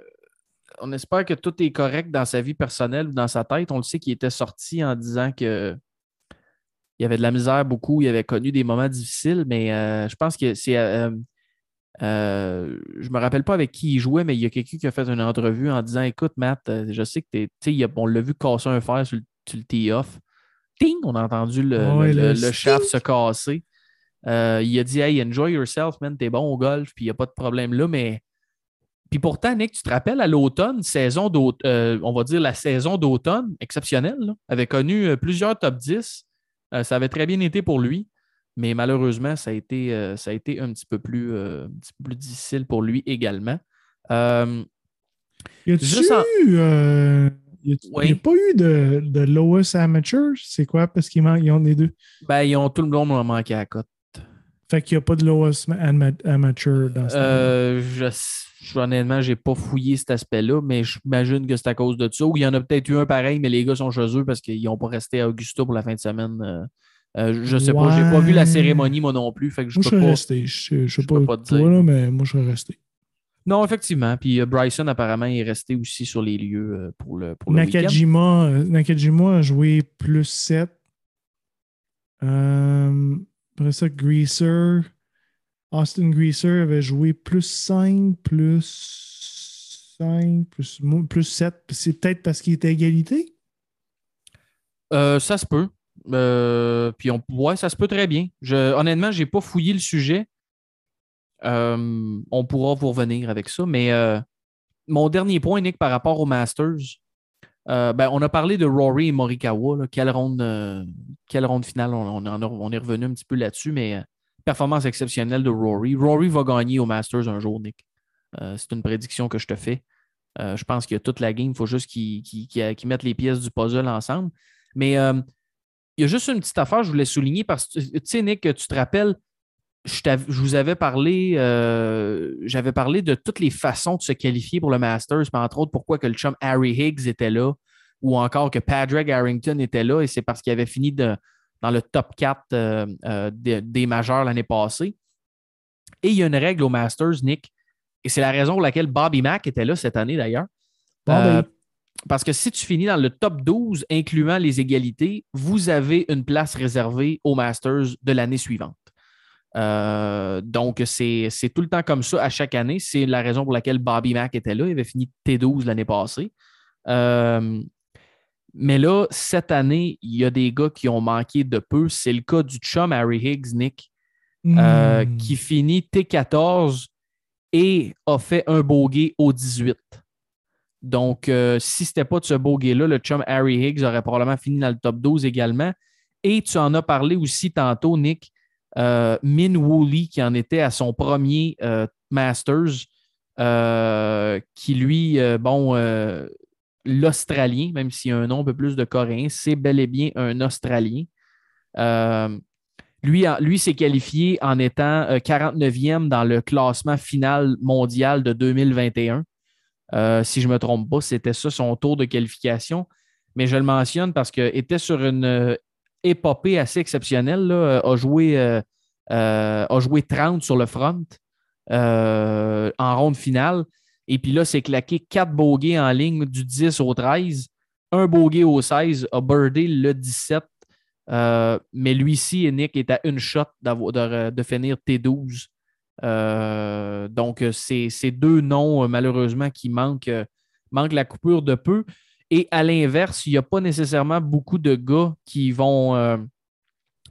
on espère que tout est correct dans sa vie personnelle ou dans sa tête. On le sait qu'il était sorti en disant que il y avait de la misère beaucoup, il avait connu des moments difficiles, mais euh, je pense que c'est. euh, euh, je me rappelle pas avec qui il jouait, mais il y a quelqu'un qui a fait une entrevue en disant Écoute, Matt, euh, je sais que tu on l'a vu casser un fer sur le, le tee-off. Ting! On a entendu le, Ouais, le- le shaft se casser. Euh, il a dit Hey, enjoy yourself, man, t'es bon au golf, puis il n'y a pas de problème là, mais. Puis pourtant, Nick, tu te rappelles à l'automne, saison euh, on va dire la saison d'automne, exceptionnelle, là, avait connu euh, plusieurs top 10. Euh, ça avait très bien été pour lui, mais malheureusement, ça a été, euh, ça a été un, petit peu plus, un petit peu plus difficile pour lui également. Y a- Oui. y a pas eu de, de lowest amateur? C'est quoi? Parce qu'ils ont les deux. ben, ils ont tout le monde a manqué à la cote. Fait qu'il n'y a pas de lowest ma- ama- amateur dans ce Euh, je, je- honnêtement, j'ai pas fouillé cet aspect-là, mais j'imagine que c'est à cause de ça. Ou il y en a peut-être eu un pareil, mais les gars sont chez eux parce qu'ils n'ont pas resté à Augusta pour la fin de semaine. Euh, euh, je sais pas, j'ai pas vu la cérémonie moi non plus. Fait que je Moi, je peux pas- resté. Je je sais je pas, peux pas te toi, dire. là, mais moi, je serais resté. Non, effectivement. Puis euh, Bryson, apparemment, est resté aussi sur les lieux euh, pour le, pour le. Nakajima, Nakajima a joué plus 7. Euh, après ça, Greaser. Austin Greaser avait joué plus 5, plus 5, plus, plus 7. C'est peut-être parce qu'il était égalité? Euh, ça se peut. Euh, puis on, ouais, ça se peut très bien. Je, honnêtement, j'ai pas fouillé le sujet. Euh, on pourra vous revenir avec ça. Mais euh, mon dernier point, Nick, par rapport aux Masters, ben, on a parlé de Rory et Morikawa. quelle, ronde, quelle ronde finale? On, on est revenu un petit peu là-dessus, mais performance exceptionnelle de Rory. Rory va gagner aux Masters un jour, Nick. Euh, c'est une prédiction que je te fais. Euh, je pense qu'il y a toute la game. Il faut juste qu'ils mettent les pièces du puzzle ensemble. Mais euh, il y a juste une petite affaire je voulais souligner parce que, tu sais, Nick, tu te rappelles, je, vous avais parlé, j'avais parlé de toutes les façons de se qualifier pour le Masters, mais entre autres, pourquoi que le chum Harry Higgs était là ou encore que Padraig Harrington était là, et c'est parce qu'il avait fini de- dans le top 4 euh, euh, des, des majeurs l'année passée. Et il y a une règle au Masters, Nick, et c'est la raison pour laquelle Bobby Mack était là cette année d'ailleurs. Euh, parce que si tu finis dans le top 12, incluant les égalités, vous avez une place réservée au Masters de l'année suivante. Euh, donc, c'est c'est tout le temps comme ça à chaque année. C'est la raison pour laquelle Bobby Mack était là. Il avait fini T12 l'année passée. Euh, mais là, cette année, il y a des gars qui ont manqué de peu. C'est le cas du chum Harry Higgs, Nick, euh, hmm. qui finit T14 et a fait un bogey au 18. Donc, euh, si ce n'était pas de ce bogey-là, le chum Harry Higgs aurait probablement fini dans le top 12 également. Et tu en as parlé aussi tantôt, Nick, euh, Min Woo Lee, qui en était à son premier euh, Masters, qui lui, bon, l'Australien, même s'il y a un nom un peu plus de Coréen, c'est bel et bien un Australien. Euh, lui, s'est qualifié en étant euh, 49e dans le classement final mondial de 2021. Euh, si je ne me trompe pas, c'était ça son tour de qualification. Mais je le mentionne parce qu'il était sur une euh, épopée assez exceptionnelle. là. Euh, a, joué, euh, euh, a joué 30 sur le front euh, en ronde finale. Et puis là, c'est claqué 4 bogeys en ligne du 10 au 13. Un bogey au 16, a birdé le 17. Euh, mais lui-ci, Nick, est à une shot de, de finir T12. Euh, donc, c'est deux noms, euh, malheureusement, qui manquent, euh, manquent la coupure de peu. Et à l'inverse, il n'y a pas nécessairement beaucoup de gars qui vont, euh,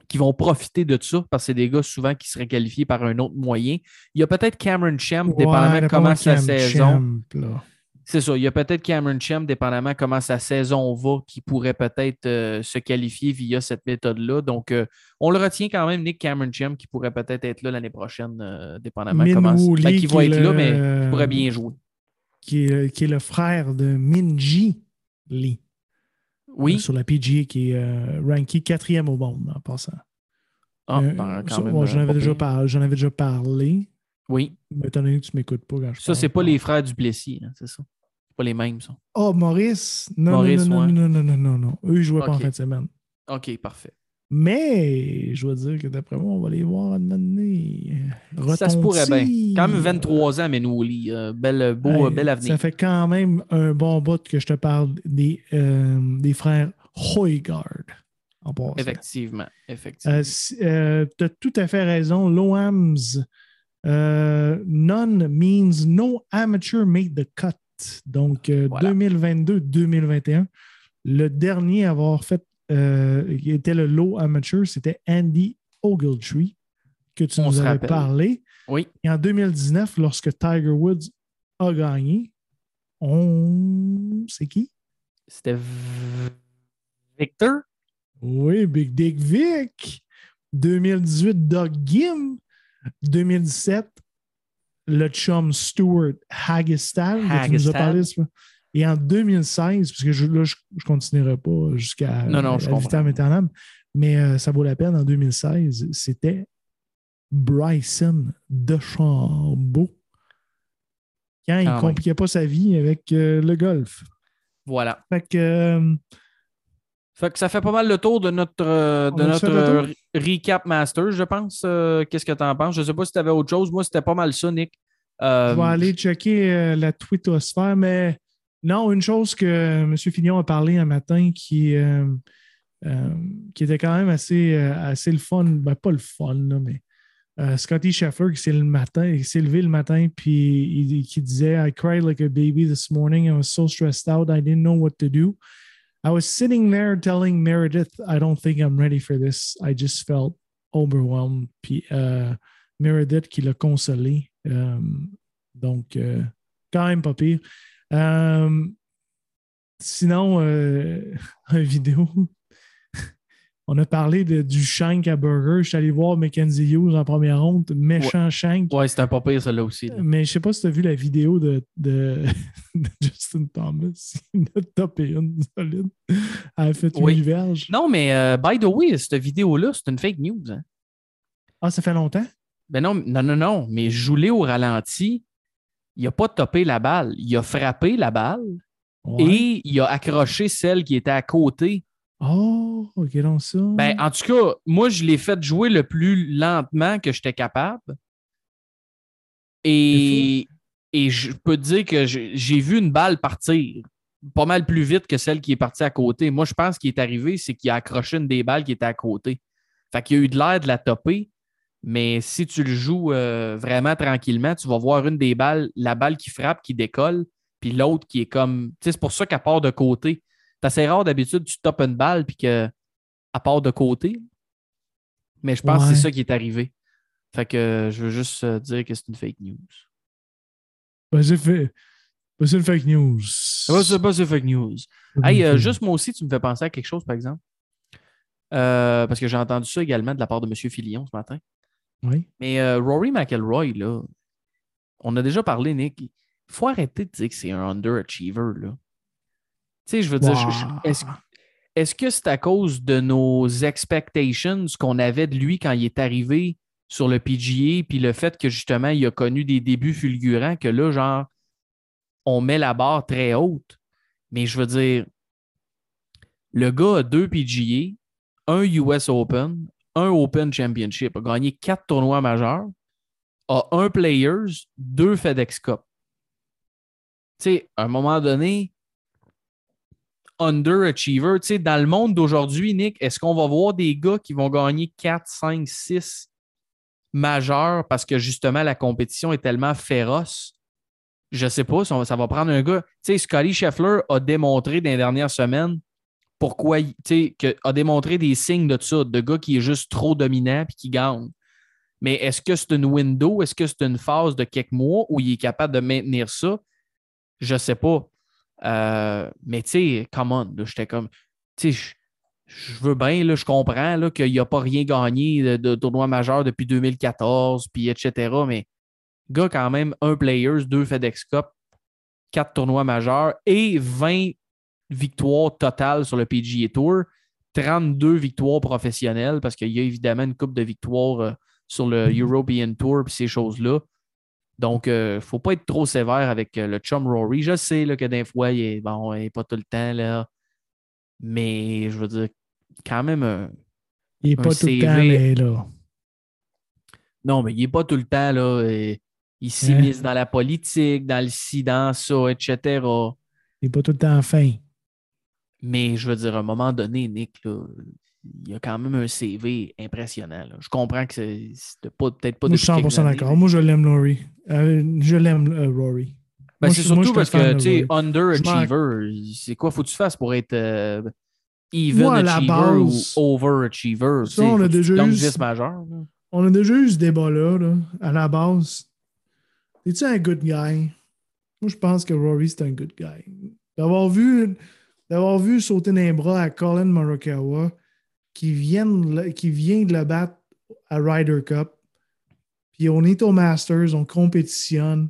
qui vont profiter de ça, parce que c'est des gars souvent qui seraient qualifiés par un autre moyen. Il y a peut-être Cameron Champ, dépendamment Ouais, de comment sa Cam saison. C'est ça. Il y a peut-être Cameron Champ, dépendamment comment sa saison va, qui pourrait peut-être euh, se qualifier via cette méthode-là. Donc, euh, on le retient quand même, Nick Cameron Champ, qui pourrait peut-être être là l'année prochaine, euh, dépendamment Min comment. Woo Ben, Lee, qui va être là, mais qui pourrait bien jouer. Qui est, qui est le frère de Minji Lee. Oui. sur la PGA qui est euh, ranké quatrième au monde en passant. Ah, Euh, ben, quand même, ouais, euh, j'en, avais déjà par- j'en avais déjà parlé, Oui. mais étant donné que tu m'écoutes pas quand je Ça, c'est pas les frères du Plessis, hein, c'est ça. Pas les mêmes, ça. Oh, Maurice? Non, Maurice, non, non, ouais. non, non, non, non, non. Eux, ils jouaient pas en fin de semaine. OK, parfait. Mais je dois dire que d'après moi, on va les voir à donner. Ça se pourrait bien. Quand même 23 ans, mais nous, au lit. Euh, bel, beau, Hey, bel avenir. Ça fait quand même un bon bout que je te parle des, euh, des frères Hoygaard. En. Effectivement. Effectivement. Euh, tu as tout à fait raison. Loams, euh, none means no amateur made the cut. Donc, euh, Voilà. 2022-2021, le dernier à avoir fait, euh, qui était le low amateur, c'était Andy Ogletree, que tu On nous avais rappelle. parlé. oui. Et en 2019, lorsque Tiger Woods a gagné, on. C'est qui? C'était Victor? Oui, Big Dick Vic. 2018, Doug Gim. 2017, le chum Stuart Hagestad. que Tu nous as parlé. Et en 2016, parce que je, là, je ne continuerai pas jusqu'à Non, non, je à mais euh, ça vaut la peine. En 2016, c'était Bryson DeChambeau quand il Ah ne oui. compliquait pas sa vie avec euh, le golf. Voilà. Fait que, euh, Fait que ça fait pas mal le tour de notre, euh, de notre recap master, je pense. Qu'est-ce que tu en penses? Je sais pas si tu avais autre chose. Moi, c'était pas mal ça, Nick. Je vais aller checker la twittosphère, mais non, une chose que M. Fignon a parlé un matin qui, euh, euh, qui était quand même assez, euh, assez le fun, ben, pas le fun, là, mais Scotty Scheffler qui s'est le matin, qui s'est levé le matin puis il, qui disait I cried like a baby this morning. I was so stressed out. I didn't know what to do. I was sitting there telling Meredith, I don't think I'm ready for this. I just felt overwhelmed. Puis Meredith qui l'a consolé. Donc, quand même pas pire. Euh, sinon, euh, une vidéo. On a parlé de, du Shank à Burger. Je suis allé voir Mackenzie Hughes en première ronde. Méchant Shank. Ouais, c'était un pas pire, celle-là aussi. là. Mais je sais pas si tu as vu la vidéo de, de, de Justin Thomas. Il a topé une solide. Elle a fait Oui. 8 verges. Non, mais euh, by the way, cette vidéo-là, c'est une fake news. hein. Ah, ça fait longtemps? Ben non, non, non, non. Mais Joulé au ralenti, il n'a pas topé la balle. Il a frappé la balle Ouais. et il a accroché celle qui était à côté. Oh, donc ça. Ben, en tout cas, moi, je l'ai fait jouer le plus lentement que j'étais capable. Et, et je peux te dire que j'ai j'ai vu une balle partir pas mal plus vite que celle qui est partie à côté. Moi, je pense qu'il est arrivé, c'est qu'il a accroché une des balles qui était à côté. Fait qu'il a eu de l'air de la topper, mais si tu le joues euh, vraiment tranquillement, tu vas voir une des balles, la balle qui frappe, qui décolle, puis l'autre qui est comme. Tu sais, c'est pour ça qu'elle part de côté. C'est assez rare d'habitude, tu topes une balle, puis qu'elle part de côté. Mais je pense que c'est ça qui est arrivé. Fait que euh, je veux juste euh, dire que c'est une fake news. Ben, c'est fait. Ben, c'est une fake news. C'est pas, c'est pas c'est fake news. Hey, euh, juste moi aussi, tu me fais penser à quelque chose, par exemple. Euh, parce que j'ai entendu ça également de la part de M. Filion ce matin. Oui. Mais euh, Rory McElroy, là, on a déjà parlé, Nick. Il faut arrêter de dire que c'est un underachiever, là. Tu sais, je veux dire, est-ce est-ce que c'est à cause de nos expectations qu'on avait de lui quand il est arrivé sur le PGA, puis le fait que justement, il a connu des débuts fulgurants, que là, genre, on met la barre très haute? Mais je veux dire, le gars a deux PGA, un US Open, un Open Championship, a gagné quatre tournois majeurs, a un Players, deux FedEx Cup. Tu sais, à un moment donné, underachiever, tu sais, dans le monde d'aujourd'hui, Nick, est-ce qu'on va voir des gars qui vont gagner 4, 5, 6 majeurs parce que justement la compétition est tellement féroce? Je sais pas, ça va- prendre un gars. Tu sais, Scotty Scheffler a démontré dans les dernières semaines pourquoi, tu a démontré des signes de ça, de gars qui est juste trop dominant et qui gagne. Mais est-ce que c'est une window? Est-ce que c'est une phase de quelques mois où il est capable de maintenir ça? Je sais pas. Euh, mais tu sais, come on, j'étais comme, tu je- veux bien, je comprends qu'il n'a pas rien gagné de, de tournoi majeur depuis 2014, puis etc. Mais gars, quand même, un Players, deux FedEx Cup, quatre tournois majeurs et 20 victoires totales sur le PGA Tour, 32 victoires professionnelles, parce qu'il y a évidemment une coupe de victoires euh, sur le European Tour et ces choses-là. Donc, il ne faut pas être trop sévère avec euh, le chum Rory. Je sais là, que des fois, il est, bon, il est pas tout le temps là. Mais je veux dire, quand même un. Il n'est pas tout le temps mais là. Non, mais il n'est pas tout le temps là. et il s'immisce dans la politique, dans le ci, dans ça, etc. Il n'est pas tout le temps fin. Mais je veux dire, à un moment donné, Nick, là, il y a quand même un CV impressionnant. là. Je comprends que c'est pas- peut-être pas Moi, je suis depuis quelques 100% années, d'accord. mais- Moi, je l'aime, Rory. Euh, je l'aime, euh, Rory. Ben, Moi, c'est je- moi, surtout je parce un que, fan de tu sais, Rory. underachiever, c'est quoi faut que tu fasses pour être euh, even Moi, à la achiever base, ou overachiever? ça, on a déjà eu- 10 majeur. là. On a déjà eu ce débat-là, là, à la base. Es-tu un good guy? Moi, je pense que Rory, c'est un good guy. D'avoir vu, d'avoir vu sauter dans les bras à Colin Morikawa, qui vient, de le- qui vient de le battre à Ryder Cup, puis on est au Masters, on compétitionne,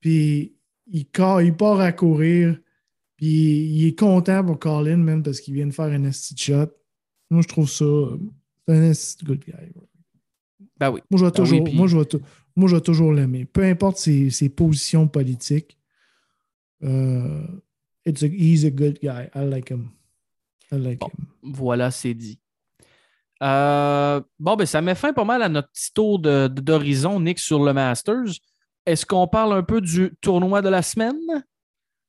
puis il, il part à courir, puis il est content pour Colin, même, parce qu'il vient de faire un esti de shot. Moi, je trouve ça... C'est un esti good guy. Ben oui. Moi, je vais oui, toujours, puis- moi, je vais tou- moi, je vais toujours l'aimer. Peu importe ses, ses positions politiques. euh, it's a- he's a good guy. I like him. I like Bon. him. Voilà, c'est dit. Euh, bon, ben, ça met fin pas mal à notre petit tour de- de- d'horizon, Nick, sur le Masters. Est-ce qu'on parle un peu du tournoi de la semaine?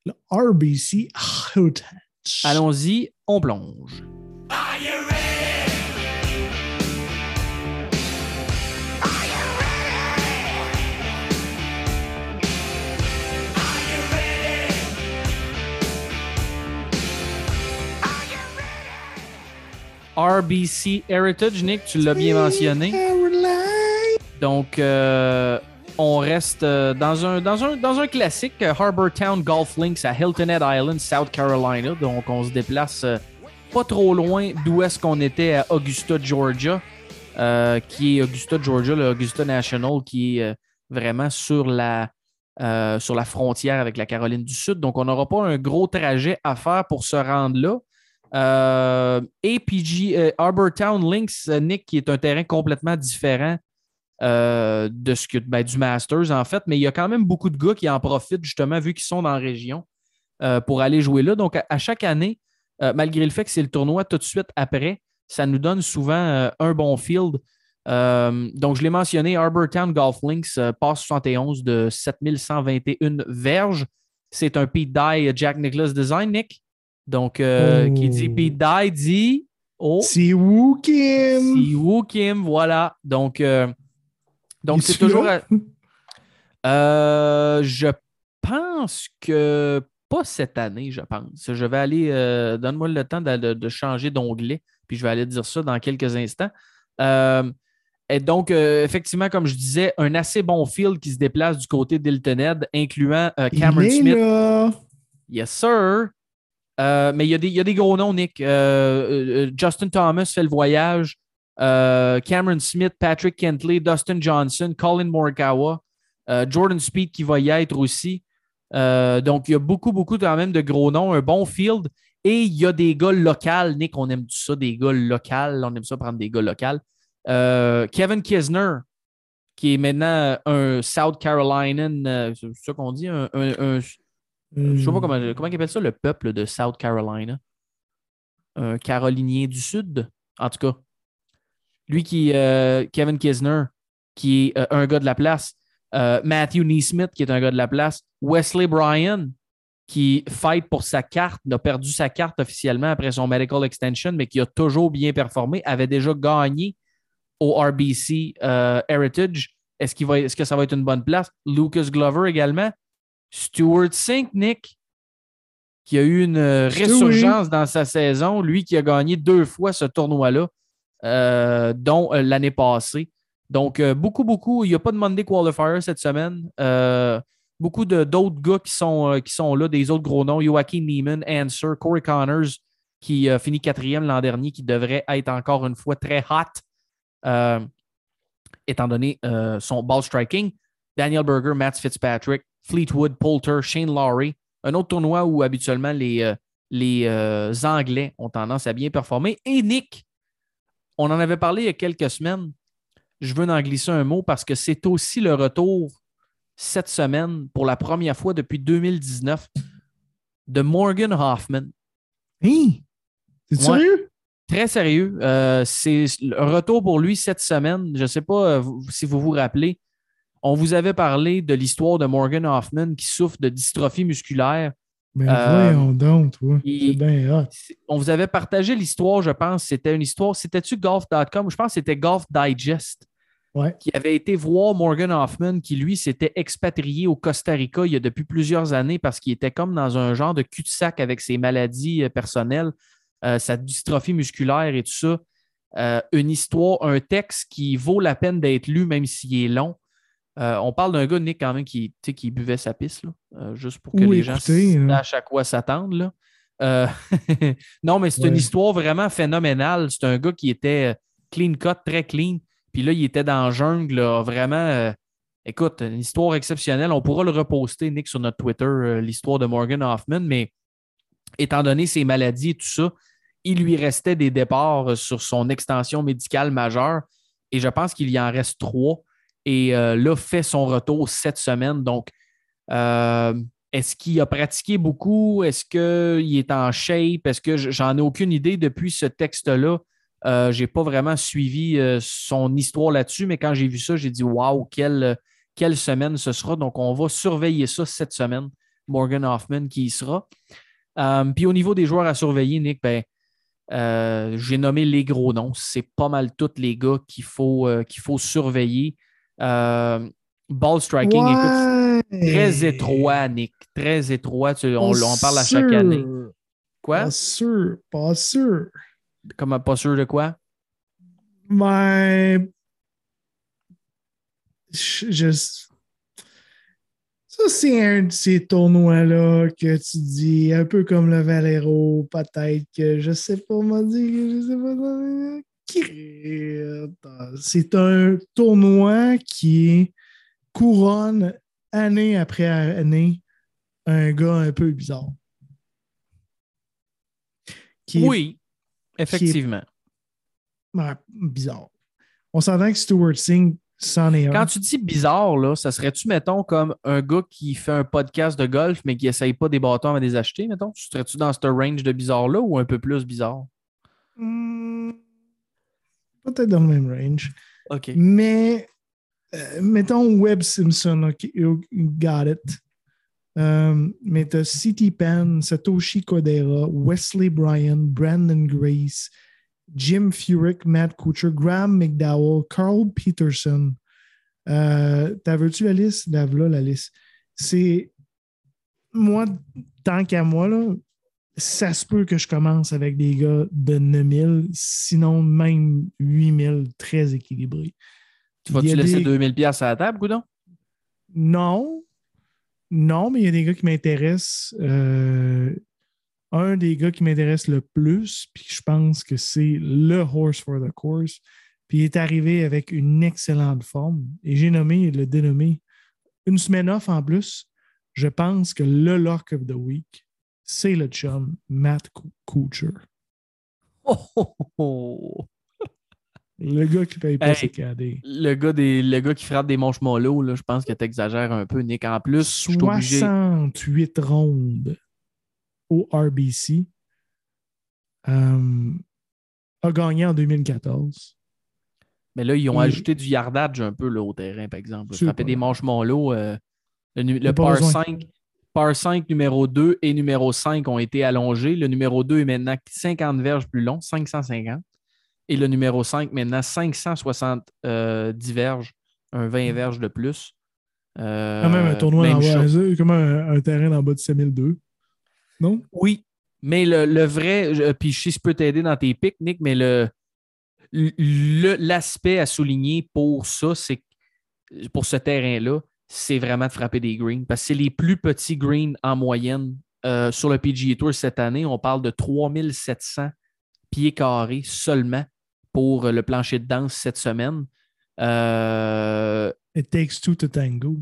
Le RBC Heritage. Allons-y, on plonge. RBC Heritage, Nick, tu l'as bien mentionné. Donc, euh, on reste euh, dans, un, dans, un, dans un classique, euh, Harbour Town Golf Links à Hilton Head Island, South Carolina. Donc, on se déplace pas trop loin d'où est-ce qu'on était à Augusta, Georgia, qui est Augusta, Georgia, le Augusta National, qui est vraiment sur la, sur la frontière avec la Caroline du Sud. Donc, on n'aura pas un gros trajet à faire pour se rendre là. Euh, APG, euh, Harbour Town Links, euh, Nick, qui est un terrain complètement différent euh, de ce que ben, du Masters, en fait, mais il y a quand même beaucoup de gars qui en profitent, justement, vu qu'ils sont dans la région, euh, pour aller jouer là. Donc, à, chaque année, euh, malgré le fait que c'est le tournoi tout de suite après, ça nous donne souvent euh, un bon field. Euh, donc, je l'ai mentionné, Harbour Town Golf Links euh, passe 71 de 7121 verges. C'est un Pete Dye Jack Nicklaus design, Nick. Donc, euh, Oh. qui dit Pete Dye dit Oh, C'est Woo Kim. si Woo Kim, voilà. Donc, euh, donc c'est toujours. Euh, je pense que pas cette année, je pense. Je vais aller. Donne-moi le temps de, de- de changer d'onglet, puis je vais aller dire ça dans quelques instants. Et donc, euh, effectivement, comme je disais, un assez bon field qui se déplace du côté d'Hilton incluant euh, Cameron Smith. là. Yes, sir. Euh, mais il y, a des- il y a des gros noms, Nick. Euh, euh, Justin Thomas fait le voyage. Cameron Smith, Patrick Kentley, Dustin Johnson, Colin Morikawa, Jordan Speed qui va y être aussi. Donc, il y a beaucoup, beaucoup quand même de gros noms, un bon field. Et il y a des gars locaux. Nick, on aime ça, des gars locaux. On aime ça prendre des gars locaux. Kevin Kisner, qui est maintenant un South Carolinian, c'est ça qu'on dit, un je sais pas comment, comment ils appellent ça, le peuple de South Carolina. Un Carolinien du Sud, en tout cas. Lui qui, euh, Kevin Kisner, qui est euh, un gars de la place. Euh, Matthew Neesmith, qui est un gars de la place. Wesley Bryan, qui fight pour sa carte, a perdu sa carte officiellement après son medical extension, mais qui a toujours bien performé, avait déjà gagné au RBC Heritage. Est-ce, qu'il va, est-ce que ça va être une bonne place? Lucas Glover également. Stuart Sink, Nick, qui a eu une euh, résurgence dans sa saison, lui qui a gagné deux fois ce tournoi-là, euh, dont euh, l'année passée. Donc, euh, beaucoup, beaucoup. Il n'y a pas de Monday Qualifier cette semaine. Beaucoup d'autres gars qui sont, qui sont là, des autres gros noms. Joaquin Neiman, Answer, Corey Connors, qui a fini quatrième l'an dernier, qui devrait être encore une fois très hot, étant donné son ball striking. Daniel Berger, Matt Fitzpatrick, Fleetwood, Poulter, Shane Lowry. Un autre tournoi où habituellement les, euh, les euh, Anglais ont tendance à bien performer. Et Nick, on en avait parlé il y a quelques semaines. Je veux en glisser un mot parce que c'est aussi le retour cette semaine, pour la première fois depuis 2019, de Morgan Hoffman. Hein? C'est Ouais. sérieux? Très sérieux. Euh, c'est un retour pour lui cette semaine. Je ne sais pas si vous vous rappelez. On vous avait parlé de l'histoire de Morgan Hoffman qui souffre de dystrophie musculaire. Ben Euh, voyons donc, toi. il- C'est bien hot. On vous avait partagé l'histoire, je pense. C'était une histoire. C'était-tu golf.com? Je pense que c'était Golf Digest Ouais. qui avait été voir Morgan Hoffman qui, lui, s'était expatrié au Costa Rica il y a depuis plusieurs années parce qu'il était comme dans un genre de cul-de-sac avec ses maladies euh, personnelles, euh, sa dystrophie musculaire et tout ça. Euh, une histoire, un texte qui vaut la peine d'être lu, même s'il est long. Euh, on parle d'un gars, Nick, quand même, qui, qui buvait sa pisse, là, euh, juste pour que les gens hein. sachent à quoi s'attendre. là. Euh, non, mais c'est une histoire vraiment phénoménale. C'est un gars qui était clean cut, très clean. Puis là, il était dans la jungle, là, vraiment. écoute, une histoire exceptionnelle. On pourra le reposter, Nick, sur notre Twitter, l'histoire de Morgan Hoffman. Mais étant donné ses maladies et tout ça, il lui restait des départs sur son extension médicale majeure. Et je pense qu'il y en reste trois. Et euh, là, fait son retour cette semaine. Donc, euh, est-ce qu'il a pratiqué beaucoup? Est-ce qu'il est en shape? Est-ce que j'en ai aucune idée depuis ce texte-là? Euh, je n'ai pas vraiment suivi euh, son histoire là-dessus, mais quand j'ai vu ça, j'ai dit Waouh, quelle, quelle semaine ce sera. Donc, on va surveiller ça cette semaine. Morgan Hoffman qui y sera. Puis au niveau des joueurs à surveiller, Nick, ben, j'ai nommé les gros noms. C'est pas mal tous les gars qu'il faut, qu'il faut surveiller. Euh, ball striking, écoute, Ouais. très étroit, Nick. Très étroit. Tu- on, parle à chaque année. Quoi? Pas sûr, pas sûr. Comment pas sûr de quoi? Mais. Je. je- Ça, c'est un de ces tournois-là que tu dis, un peu comme le Valero, peut-être que je sais pas, m'a dit, je sais pas. C'est un tournoi qui couronne année après année un gars un peu bizarre. Qui est Oui, effectivement. Ouais, bizarre. On s'entend que Stuart Singh, c'en est un. Quand tu dis bizarre, là, ça serait-tu, mettons, comme un gars qui fait un podcast de golf, mais qui essaye pas des bâtons à les acheter, mettons? Serais-tu dans ce range de bizarre-là ou un peu plus bizarre? Hmm, Peut-être dans le même range. OK. Mais, euh, mettons Webb Simpson, OK, you got it. Euh, mais t'as C.T. Penn, Satoshi Kodera, Wesley Bryan, Brandon Grace, Jim Furyk, Matt Kuchar, Graham McDowell, Carl Peterson. Euh, T'as veux-tu la liste? La liste. C'est. Moi, tant qu'à moi, là, ça se peut que je commence avec des gars de 9000, sinon même 8000, très équilibrés. Tu vas-tu laisser des- 2000 pièces à la table, Goudon? Non. Non, mais il y a des gars qui m'intéressent. Euh, un des gars qui m'intéresse le plus, puis je pense que c'est le horse for the course. Puis il est arrivé avec une excellente forme. Et j'ai nommé, le dénommé, une semaine off en plus. Je pense que le lock of the week, c'est le chum Matt Kuchar. Oh, oh, oh. Le gars qui paye pas Hey. ses cadets. Le, gars des, le gars qui frappe des manches mollo, là, je pense que tu exagères un peu, Nick. En plus, je suis obligé. 68 rondes au RBC. Euh, a gagné en 2014. Mais là, ils ont Et- ajouté du yardage un peu là, au terrain, par exemple. Frapper des manches mollo. euh, le le par besoin. 5, par 5 numéro 2 et numéro 5 ont été allongés. Le numéro 2 est maintenant 50 verges plus long, 550. Et le numéro 5, maintenant 570 verges, un 20 verges de plus. Euh. Quand même un tournoi même en bas, comme un, un terrain en bas de 5002. Non? Oui, mais le, le vrai, je- puis je sais si je peux t'aider dans tes pics, Nick, mais le l'aspect à souligner pour ça, c'est que- pour ce terrain-là, c'est vraiment de frapper des greens. Parce que c'est les plus petits greens en moyenne euh, sur le PGA Tour cette année. On parle de 3700 pieds carrés seulement pour le plancher de danse cette semaine. Euh, It takes two to tango.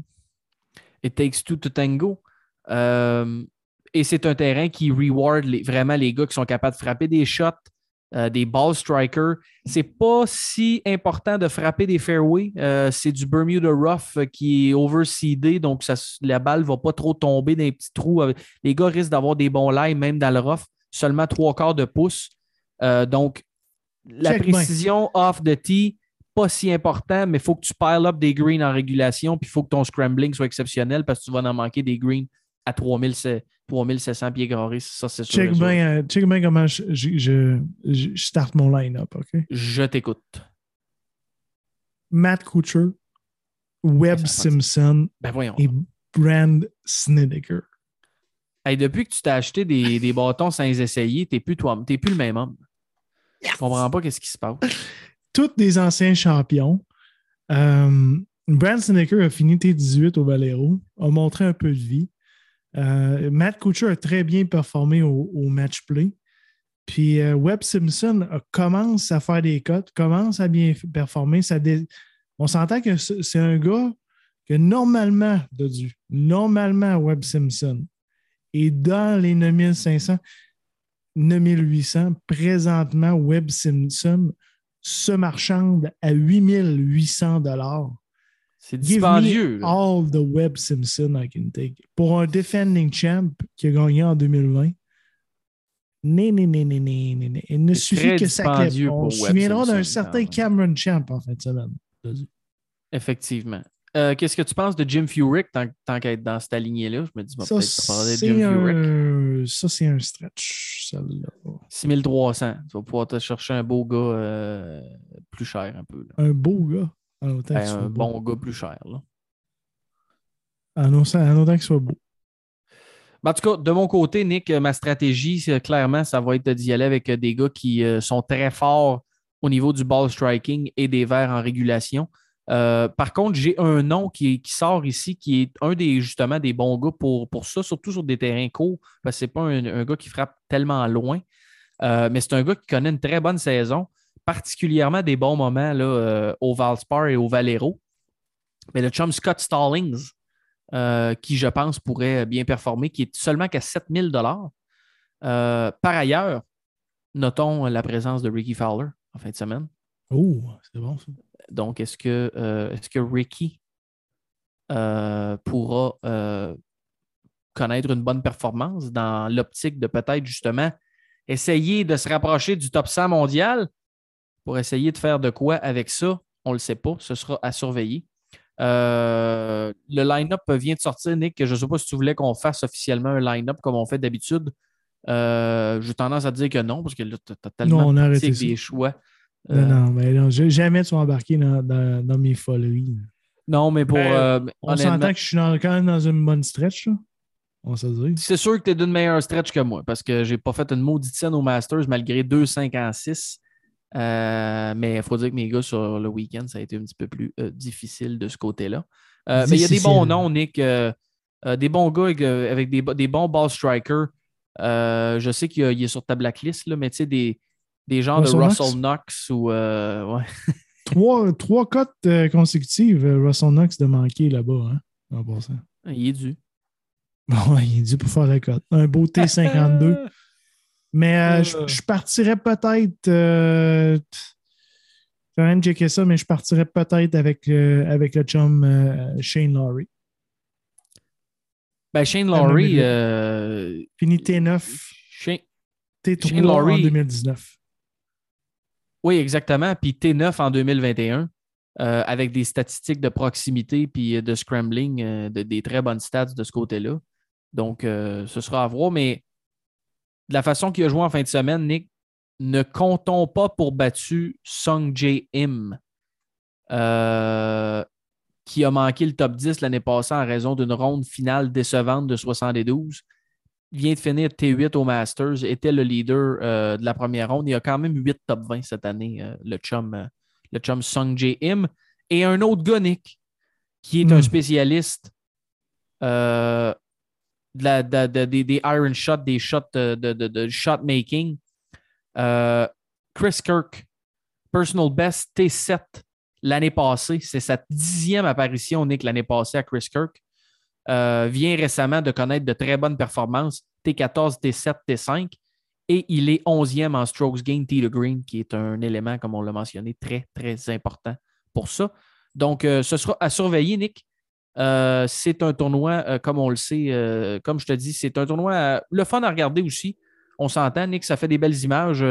It takes two to tango. Euh, et c'est un terrain qui reward les- vraiment les gars qui sont capables de frapper des shots, euh, des ball strikers. C'est pas si important de frapper des fairways. Euh, c'est du Bermuda Rough euh, qui est overseedé, donc ça, la balle va pas trop tomber dans les petits trous. Les gars risquent d'avoir des bons lives, même dans le rough, seulement trois quarts de pouce. Euh, donc, la Check précision off the tee, pas si important, mais il faut que tu pile up des greens en régulation, puis il faut que ton scrambling soit exceptionnel parce que tu vas en manquer des greens à 3700 3700 pieds carrés. Ça, c'est sûr. Check bien euh, check bien comment je, je, je, starte mon line-up, OK? Je t'écoute. Matt Kuchar, Webb Simpson Ben voyons. et Brand Snedeker. Hey, depuis que tu t'as acheté des, des bâtons sans les essayer, t'es plus toi, t'es plus le même homme. Je comprends pas qu'est-ce qui se passe. Tous des anciens champions. Euh, Brand Snedeker a fini T18 au Valero, a montré un peu de vie. Euh, Matt Kuchar a très bien performé au, match play. Puis euh, Webb Simpson commence à faire des cotes, commence à bien performer. On s'entend que c'est un gars que normalement, Dodu, normalement, Webb Simpson est dans les 9500, 9800. Présentement, Webb Simpson se marchande à 8800 dollars. C'est Give dispendieux. all the Webb Simpson I can take. Pour un defending champ qui a gagné en 2020, né, né, né, né, né, né. Il ne suffit que ça dispendieux On se souviendra d'un certain. Cameron Champ en fin de semaine. Effectivement. Euh, Qu'est-ce que tu penses de Jim Furyk tant, tant qu'à être dans cette lignée-là? Je me dis, bon, Ça, c'est Jim Furyk. un... ça, c'est un stretch. celle-là. 6300. Tu vas pouvoir te chercher un beau gars euh, plus cher un peu. là. Un beau gars. En autant Ben, soit un beau. bon gars plus cher. Là. En autant en autant qu'il soit beau. Ben, en tout cas, de mon côté, Nick, ma stratégie, clairement, ça va être d'y aller avec des gars qui euh, sont très forts au niveau du ball striking et des verts en régulation. Euh, par contre, j'ai un nom qui, qui sort ici, qui est un des justement des bons gars pour, pour ça, surtout sur des terrains courts, parce que ce n'est pas un, un gars qui frappe tellement loin. Euh, mais c'est un gars qui connaît une très bonne saison, particulièrement des bons moments là, euh, au Valspar et au Valero. Mais le chum Scott Stallings, euh, qui, je pense, pourrait bien performer, qui est seulement qu'à 7000 dollars. Par ailleurs, notons la présence de Ricky Fowler en fin de semaine. Oh, c'est bon ça. Donc, est-ce que, euh, est-ce que Ricky euh, pourra euh, connaître une bonne performance dans l'optique de peut-être justement essayer de se rapprocher du top 100 mondial? Pour essayer de faire de quoi avec ça? On ne le sait pas. Ce sera à surveiller. Euh, le line-up vient de sortir, Nick. Je ne sais pas si tu voulais qu'on fasse officiellement un line-up comme on fait d'habitude. Euh, J'ai tendance à dire que non, parce que là, tu as tellement Non, on a des choix. Non, Euh, non, mais non, je- jamais tu vas embarquer dans, dans, dans mes foleries. non, mais pour. Ben, euh, On s'entend que je suis dans- quand même dans une bonne stretch. Là. On se dire. C'est sûr que tu es d'une meilleure stretch que moi parce que j'ai pas fait une maudite scène au Masters malgré 2-5 en 6. Euh, mais il faut dire que mes gars sur le week-end, ça a été un petit peu plus euh, difficile de ce côté-là. Euh, mais il y a des bons noms, Nick. des bons gars avec, avec des, bo- des bons ball strikers. Je sais qu'il est sur ta blacklist, là, mais tu sais, des, des genres Russell de Knox? Russell Knox ou. ouais. Trois, trois cotes consécutives, Russell Knox de manquer là-bas. Hein, en passant. Il est dû. Bon, il est dû pour faire la cote. Un beau T52. Mais euh, je, Euh. je partirais peut-être. Euh, je vais même checker ça, mais je partirais peut-être avec, euh, avec le chum euh, Shane Laurie. Ben, Shane Laurie. euh, Fini T9, Shane- T3 Shane en Lowry. 2019. Oui, exactement. Puis T9 en 2021, euh, avec des statistiques de proximité puis de scrambling, euh, de- des très bonnes stats de ce côté-là. Donc, euh, ce sera à voir. Mais de la façon qu'il a joué en fin de semaine, Nick, ne comptons pas pour battu Sung Jae Im, euh, qui a manqué le top 10 l'année passée en raison d'une ronde finale décevante de 72 vient de finir T8 au Masters, était le leader euh, de la première ronde. Il a quand même 8 top 20 cette année, euh, le chum, le chum Sung Jae Im. Et un autre gars, Nick, qui est Hmm. un spécialiste euh, de de- de- des, iron shots, des shots de, de, de- de shot making. Euh, Chris Kirk, personal best T7 l'année passée. C'est sa dixième apparition, Nick, l'année passée à Chris Kirk. euh, vient récemment de connaître de très bonnes performances, T14, T7, T5, et il est 11e en strokes gain tee to green, qui est un élément, comme on l'a mentionné, très, très important pour ça. Donc, euh, ce sera à surveiller, Nick. Euh, c'est un tournoi, euh, comme on le sait, euh, comme je te dis, c'est un tournoi le fun à regarder aussi. On s'entend, Nick, ça fait des belles images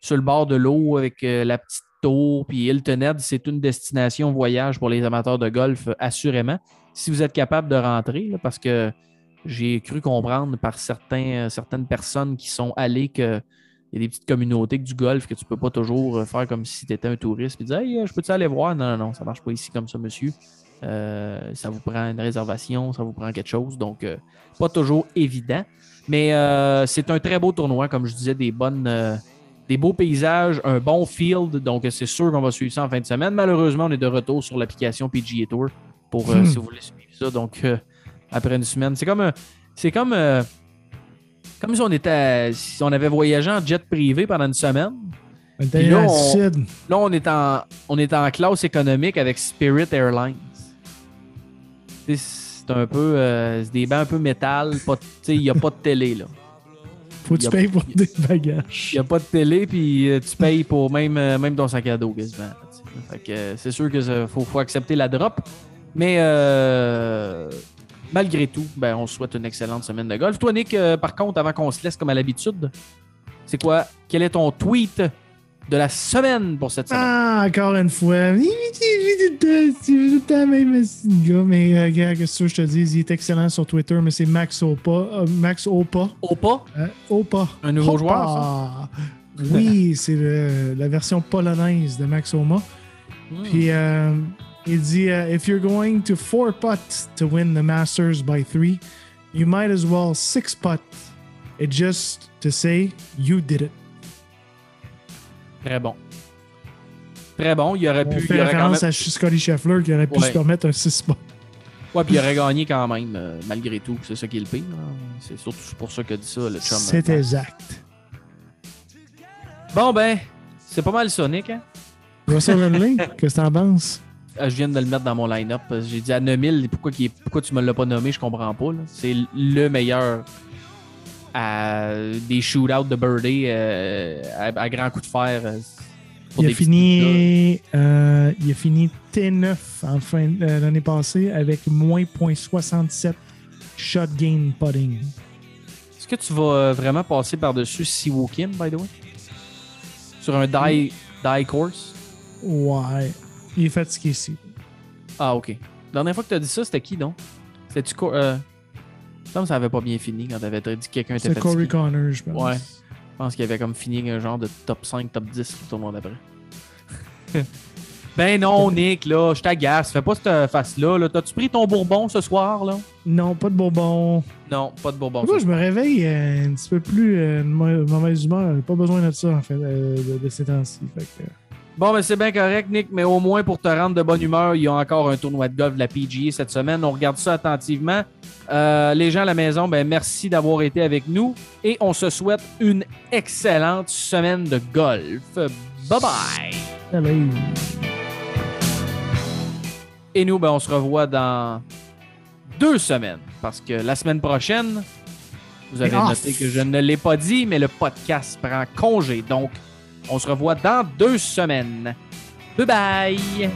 sur le bord de l'eau avec la petite tour. Puis Hilton Head, c'est une destination voyage pour les amateurs de golf, assurément. Si vous êtes capable de rentrer, parce que j'ai cru comprendre par certaines personnes qui sont allées que il y a des petites communautés du golf que tu ne peux pas toujours faire comme si tu étais un touriste et dire Hey, je peux-tu aller voir? Non, non, non, ça ne marche pas ici comme ça, monsieur. Euh, ça vous prend une réservation, ça vous prend quelque chose. Donc, euh, pas toujours évident. Mais euh, c'est un très beau tournoi, comme je disais, des bonnes. des beaux paysages, un bon field, donc c'est sûr qu'on va suivre ça en fin de semaine. Malheureusement, on est de retour sur l'application PGA Tour pour Hmm. si vous voulez suivre ça. Donc, après une semaine, c'est comme, c'est comme, comme si on était, si on avait voyagé en jet privé pendant une semaine. Là, on-. Là, on est en, on est en classe économique avec Spirit Airlines. C'est un peu, euh, c'est des bancs un peu métal. Il n'y a pas de télé là. Faut que tu payes pour des bagages. Il n'y a pas de télé, puis euh, tu payes pour même, euh, même ton sac à dos quasiment. Fait que c'est sûr qu'il faut, faut accepter la drop. Mais euh, malgré tout, ben, on se souhaite une excellente semaine de golf. Toi, Nick, par contre, avant qu'on se laisse comme à l'habitude, c'est quoi? Quel est ton tweet de la semaine pour cette semaine? Ah, encore une fois. C'est tout le temps même petit gars, mais gars, qu'est-ce que je te dis? Il est excellent sur Twitter, mais c'est Max Opa. euh, Max Opa. Opa? Euh, Opa. Un nouveau Opa. joueur, ça? Oui, c'est la version polonaise de Max Oma. Hmm. Puis euh, il dit euh, If you're going to four putt to win the Masters by three, you might as well six putt. It just to say you did it. Très bon. Très bon. Il aurait On pu. fait il aurait quand référence même- à Scotty Scheffler qui aurait pu Ouais. se permettre un 6 putt. Ouais, puis il aurait gagné quand même, euh, malgré tout. C'est ça qui est le pire. hein. C'est surtout pour ça qu'a dit ça, le chum. C'est exact. Bon, ben, c'est pas mal Sonic, hein? Russell Henley, qu'est-ce que t'en penses? Euh, Je viens de le mettre dans mon line-up. que J'ai dit à 9000, pourquoi, pourquoi tu me l'as pas nommé, je comprends pas. C'est le meilleur à des shootouts de birdie euh, à, à grand coup de fer. euh, pour Il a, des fini, euh, il a fini T9 en fin euh, l'année passée avec moins 0.67 shot gain putting. Est-ce que tu vas vraiment passer par-dessus Siwoo Kim, by the way? Sur un die, die course? Ouais. Il est fatigué ici. Ah, ok. La dernière fois que tu as dit ça, c'était qui, donc? C'était-tu... Euh... Il me semble que ça avait pas bien fini quand t'avais dit que quelqu'un était C'est. Corey Connor, je pense. Ouais. Je pense qu'il avait comme fini un genre de top 5, top 10 le tournoi d'après. ben non, Nick, là, je t'agace. Fais pas cette face-là. Là. T'as-tu pris ton bourbon ce soir, là? Non, pas de bonbons. Non, pas de bourbon. Moi, je me réveille euh, un petit peu plus euh, mauvaise humeur. Pas besoin de ça, en fait, euh, de, de ces temps-ci. Fait que, euh, Bon, ben c'est bien correct, Nick, mais au moins pour te rendre de bonne humeur, il y a encore un tournoi de golf de la PGA cette semaine. On regarde ça attentivement. Euh, les gens à la maison, ben merci d'avoir été avec nous et on se souhaite une excellente semaine de golf. Bye bye! allez. Et nous, ben, on se revoit dans deux semaines parce que la semaine prochaine, vous avez off. noté que je ne l'ai pas dit, mais le podcast prend congé. Donc, on se revoit dans deux semaines. Bye bye!